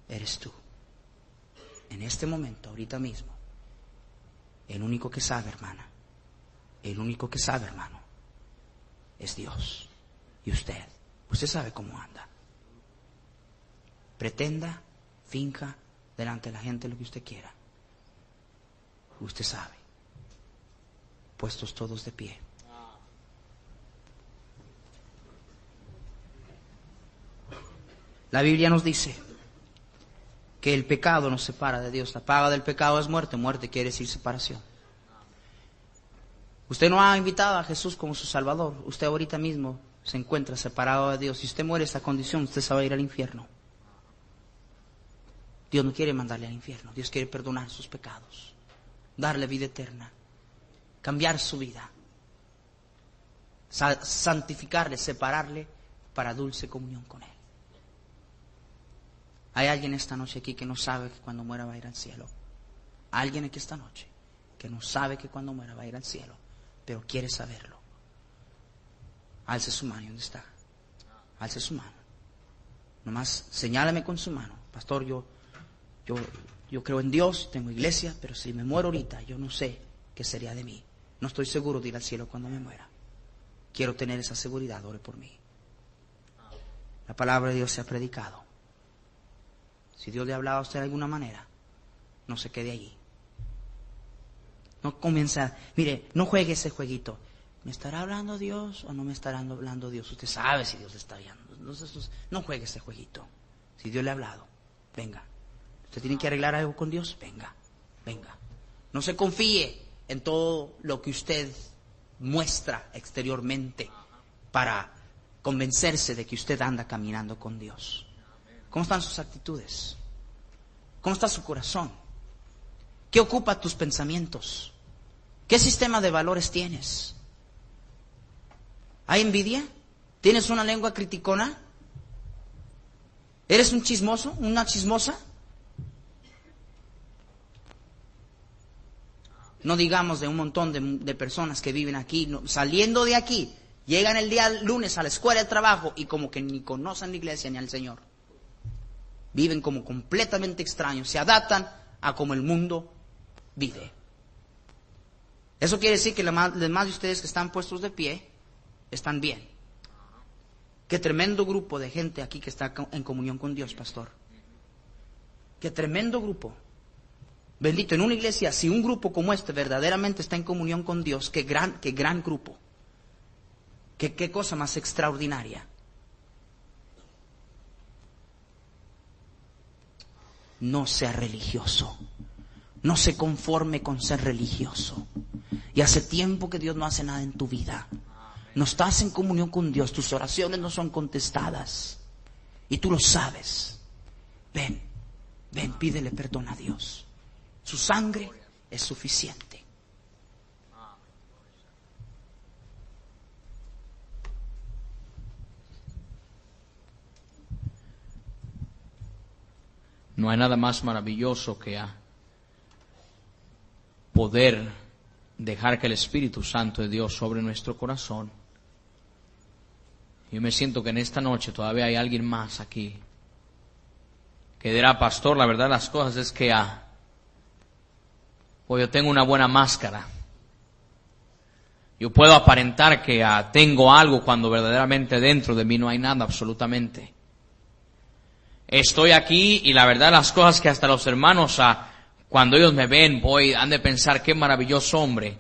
eres tú en este momento, ahorita mismo, el único que sabe, hermana, el único que sabe, hermano, es Dios. Y usted, usted sabe cómo anda. Pretenda, finca delante de la gente lo que usted quiera. Usted sabe. Puestos todos de pie. La Biblia nos dice, que el pecado nos separa de Dios. La paga del pecado es muerte, muerte quiere decir separación. Usted no ha invitado a Jesús como su Salvador. Usted ahorita mismo se encuentra separado de Dios. Si usted muere esta condición, usted se va a ir al infierno. Dios no quiere mandarle al infierno. Dios quiere perdonar sus pecados, darle vida eterna, cambiar su vida, santificarle, separarle para dulce comunión con Él. Hay alguien esta noche aquí que no sabe que cuando muera va a ir al cielo. Alguien aquí esta noche que no sabe que cuando muera va a ir al cielo, pero quiere saberlo. Alce su mano, ¿dónde está? Alce su mano. Nomás señálame con su mano. Pastor, yo, yo, yo creo en Dios, tengo iglesia, pero si me muero ahorita, yo no sé qué sería de mí. No estoy seguro de ir al cielo cuando me muera. Quiero tener esa seguridad, ore por mí. La palabra de Dios se ha predicado. Si Dios le ha hablado a usted de alguna manera, no se quede allí. No comienza, mire, no juegue ese jueguito. ¿Me estará hablando Dios o no me estará hablando Dios? Usted sabe si Dios le está hablando. no juegue ese jueguito. Si Dios le ha hablado, venga. Usted tiene que arreglar algo con Dios, venga, venga. No se confíe en todo lo que usted muestra exteriormente para convencerse de que usted anda caminando con Dios. ¿Cómo están sus actitudes? ¿Cómo está su corazón? ¿Qué ocupa tus pensamientos? ¿Qué sistema de valores tienes? ¿Hay envidia? ¿Tienes una lengua criticona? ¿Eres un chismoso? ¿Una chismosa? No digamos de un montón de, personas que viven aquí, saliendo de aquí, llegan el día lunes a la escuela de trabajo y como que ni conocen la iglesia ni al Señor. Viven como completamente extraños, se adaptan a como el mundo vive. Eso quiere decir que los demás de ustedes que están puestos de pie están bien. Qué tremendo grupo de gente aquí que está en comunión con Dios, pastor. Qué tremendo grupo. Bendito, en una iglesia, si un grupo como este verdaderamente está en comunión con Dios, qué gran, qué gran grupo. Qué, qué cosa más extraordinaria. No sea religioso. No se conforme con ser religioso. Y hace tiempo que Dios no hace nada en tu vida. No estás en comunión con Dios, tus oraciones no son contestadas. Y tú lo sabes. Ven, ven, pídele perdón a Dios. Su sangre es suficiente. No hay nada más maravilloso que a poder dejar que el Espíritu Santo de Dios sobre nuestro corazón. Yo me siento que en esta noche todavía hay alguien más aquí que dirá, pastor, la verdad las cosas es que ah, pues yo tengo una buena máscara. Yo puedo aparentar que tengo algo cuando verdaderamente dentro de mí no hay nada absolutamente. Estoy aquí y la verdad las cosas que hasta los hermanos ah, cuando ellos me ven, voy, han de pensar qué maravilloso hombre.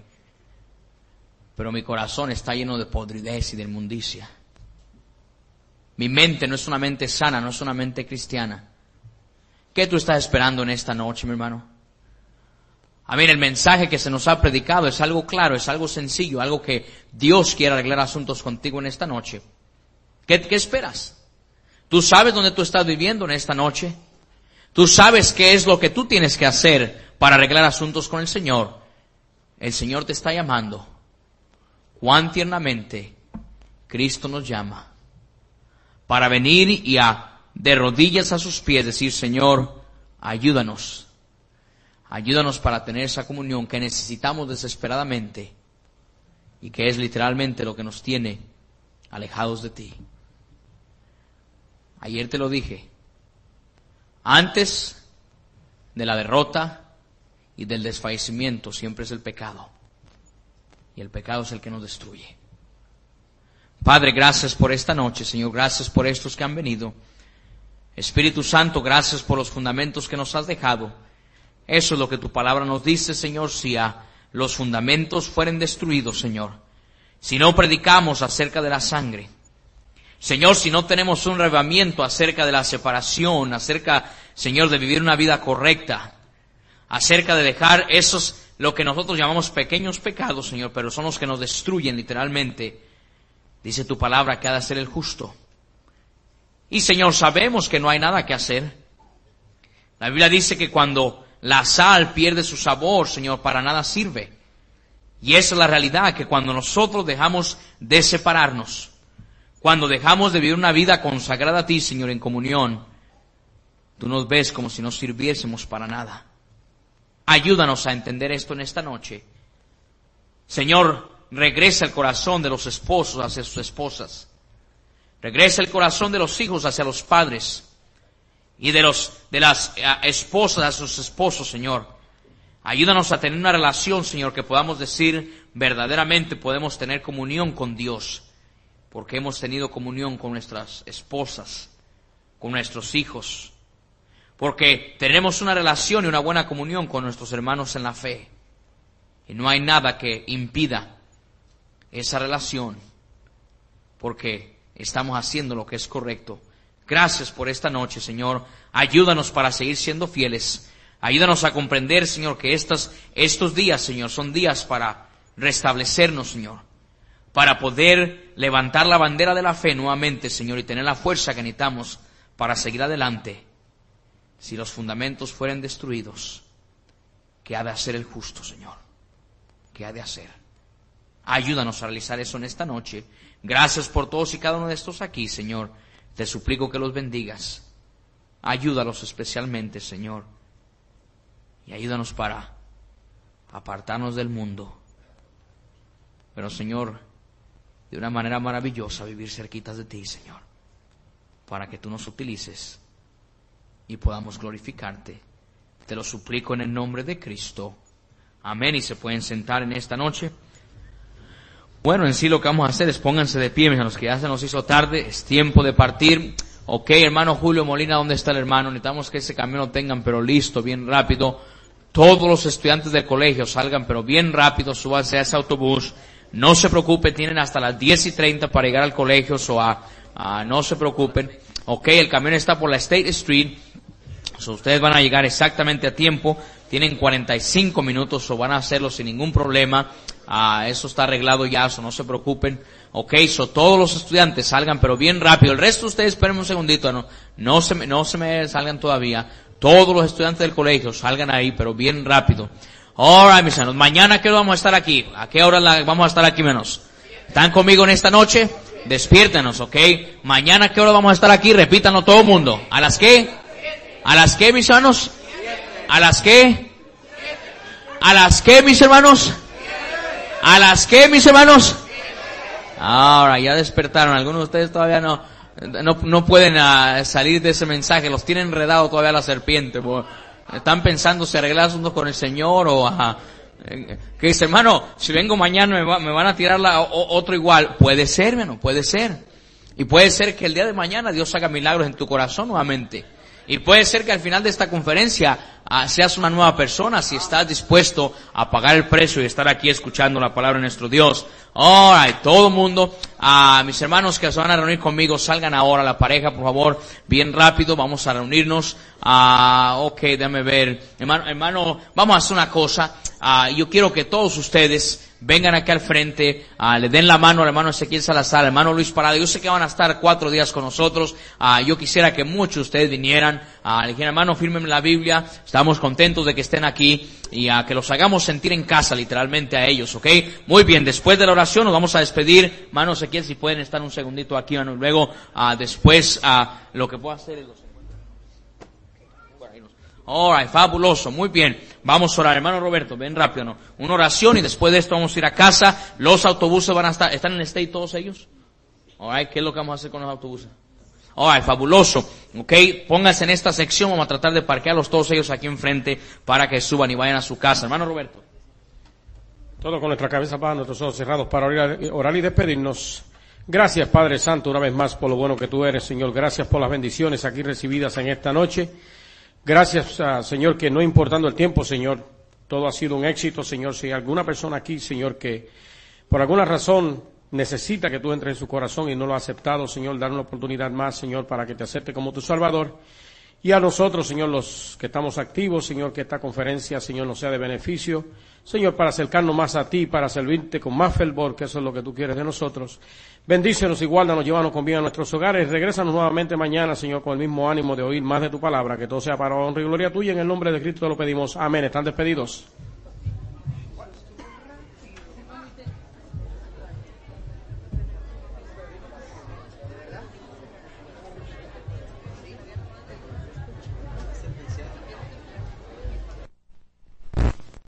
Pero mi corazón está lleno de podridez y de inmundicia. Mi mente no es una mente sana, no es una mente cristiana. ¿Qué tú estás esperando en esta noche, mi hermano? A ver, el mensaje que se nos ha predicado es algo claro, es algo sencillo, algo que Dios quiere arreglar asuntos contigo en esta noche. ¿Qué, qué esperas? ¿Tú sabes dónde tú estás viviendo en esta noche? Tú sabes qué es lo que tú tienes que hacer para arreglar asuntos con el Señor. El Señor te está llamando. Cuán tiernamente Cristo nos llama para venir y a de rodillas a sus pies decir, Señor, ayúdanos. Ayúdanos para tener esa comunión que necesitamos desesperadamente y que es literalmente lo que nos tiene alejados de ti. Ayer te lo dije, antes de la derrota y del desfallecimiento siempre es el pecado. Y el pecado es el que nos destruye. Padre, gracias por esta noche, Señor. Gracias por estos que han venido. Espíritu Santo, gracias por los fundamentos que nos has dejado. Eso es lo que tu palabra nos dice, Señor, si a los fundamentos fueren destruidos, Señor. Si no predicamos acerca de la sangre, Señor, si no tenemos un revamiento acerca de la separación, acerca, Señor, de vivir una vida correcta, acerca de dejar esos, lo que nosotros llamamos pequeños pecados, Señor, pero son los que nos destruyen literalmente, dice tu palabra que ha de ser el justo. Y Señor, sabemos que no hay nada que hacer. La Biblia dice que cuando la sal pierde su sabor, Señor, para nada sirve. Y esa es la realidad, que cuando nosotros dejamos de separarnos, cuando dejamos de vivir una vida consagrada a ti, Señor, en comunión, tú nos ves como si no sirviésemos para nada. Ayúdanos a entender esto en esta noche. Señor, regresa el corazón de los esposos hacia sus esposas. Regresa el corazón de los hijos hacia los padres. Y de, los, de las eh, esposas a sus esposos, Señor. Ayúdanos a tener una relación, Señor, que podamos decir verdaderamente podemos tener comunión con Dios porque hemos tenido comunión con nuestras esposas, con nuestros hijos, porque tenemos una relación y una buena comunión con nuestros hermanos en la fe. Y no hay nada que impida esa relación, porque estamos haciendo lo que es correcto. Gracias por esta noche, Señor. Ayúdanos para seguir siendo fieles. Ayúdanos a comprender, Señor, que estos, estos días, Señor, son días para restablecernos, Señor para poder levantar la bandera de la fe nuevamente, Señor, y tener la fuerza que necesitamos para seguir adelante. Si los fundamentos fueren destruidos, ¿qué ha de hacer el justo, Señor? ¿Qué ha de hacer? Ayúdanos a realizar eso en esta noche. Gracias por todos y cada uno de estos aquí, Señor. Te suplico que los bendigas. Ayúdalos especialmente, Señor. Y ayúdanos para apartarnos del mundo. Pero, Señor, de una manera maravillosa vivir cerquitas de ti, Señor, para que tú nos utilices y podamos glorificarte. Te lo suplico en el nombre de Cristo. Amén. Y se pueden sentar en esta noche. Bueno, en sí lo que vamos a hacer es pónganse de pie, los que ya se nos hizo tarde, es tiempo de partir. Ok, hermano Julio Molina, ¿dónde está el hermano? Necesitamos que ese camión lo tengan, pero listo, bien rápido. Todos los estudiantes del colegio salgan, pero bien rápido, súbanse a ese autobús. No se preocupe, tienen hasta las 10 y 30 para llegar al colegio, so, a, no se preocupen. Ok, el camión está por la State Street. So, ustedes van a llegar exactamente a tiempo, tienen 45 minutos o van a hacerlo sin ningún problema. Ah, eso está arreglado ya, so no se preocupen. Ok, so todos los estudiantes salgan, pero bien rápido. El resto de ustedes esperen un segundito, no, no se me, no se me salgan todavía. Todos los estudiantes del colegio salgan ahí, pero bien rápido. Alright, mis hermanos, mañana hora vamos a estar aquí? ¿A qué hora vamos a estar aquí menos? ¿Están conmigo en esta noche? Despiértenos, ok. Mañana qué hora vamos a estar aquí? Repítanlo todo el mundo. ¿A las qué? ¿A las qué, mis hermanos? ¿A las qué? ¿A las qué, mis hermanos? ¿A las qué, mis hermanos? Ahora, ya despertaron. Algunos de ustedes todavía no, no, no pueden ah, salir de ese mensaje. Los tiene enredado todavía la serpiente. Están pensando si arreglar asuntos con el Señor o ajá. Eh, Que dice, hermano, si vengo mañana me, va- me van a tirar la, o- otro igual. Puede ser, hermano, puede ser. Y puede ser que el día de mañana Dios haga milagros en tu corazón nuevamente. Y puede ser que al final de esta conferencia seas una nueva persona si estás dispuesto a pagar el precio y estar aquí escuchando la palabra de nuestro Dios. Alright, todo el mundo, a mis hermanos que se van a reunir conmigo, salgan ahora la pareja, por favor, bien rápido, vamos a reunirnos. Ah, ok, déjame ver. Hermano, hermano, vamos a hacer una cosa. Ah, yo quiero que todos ustedes vengan aquí al frente, ah, le den la mano al hermano Ezequiel Salazar, al hermano Luis Parada. Yo sé que van a estar cuatro días con nosotros. Ah, yo quisiera que muchos de ustedes vinieran. Ah, le dijeran, hermano, fírmenme la Biblia. Estamos contentos de que estén aquí y a que los hagamos sentir en casa, literalmente a ellos, ¿ok? Muy bien, después de la oración nos vamos a despedir. Hermano Ezequiel, si pueden estar un segundito aquí, hermano, luego después lo que puedo hacer los Alright, fabuloso, muy bien. Vamos a orar, hermano Roberto, ven rápido, ¿no? Una oración y después de esto vamos a ir a casa. Los autobuses van a estar, ¿están en el state todos ellos? Alright, ¿qué es lo que vamos a hacer con los autobuses? Alright, fabuloso. Ok, pónganse en esta sección, vamos a tratar de parquearlos todos ellos aquí enfrente para que suban y vayan a su casa. Hermano Roberto. Todo con nuestra cabeza baja, nuestros ojos cerrados para orar, orar y despedirnos. Gracias, Padre Santo, una vez más por lo bueno que tú eres, Señor. Gracias por las bendiciones aquí recibidas en esta noche. Gracias, ah, Señor, que no importando el tiempo, Señor, todo ha sido un éxito, Señor. Si hay alguna persona aquí, Señor, que por alguna razón necesita que tú entres en su corazón y no lo ha aceptado, Señor, dar una oportunidad más, Señor, para que te acepte como tu Salvador. Y a nosotros, Señor, los que estamos activos, Señor, que esta conferencia, Señor, nos sea de beneficio. Señor, para acercarnos más a ti, para servirte con más fervor, que eso es lo que tú quieres de nosotros. Bendícenos y guárdanos, llévanos con bien a nuestros hogares. Regrésanos nuevamente mañana, Señor, con el mismo ánimo de oír más de tu palabra. Que todo sea para honra y gloria tuya. En el nombre de Cristo te lo pedimos. Amén. Están despedidos.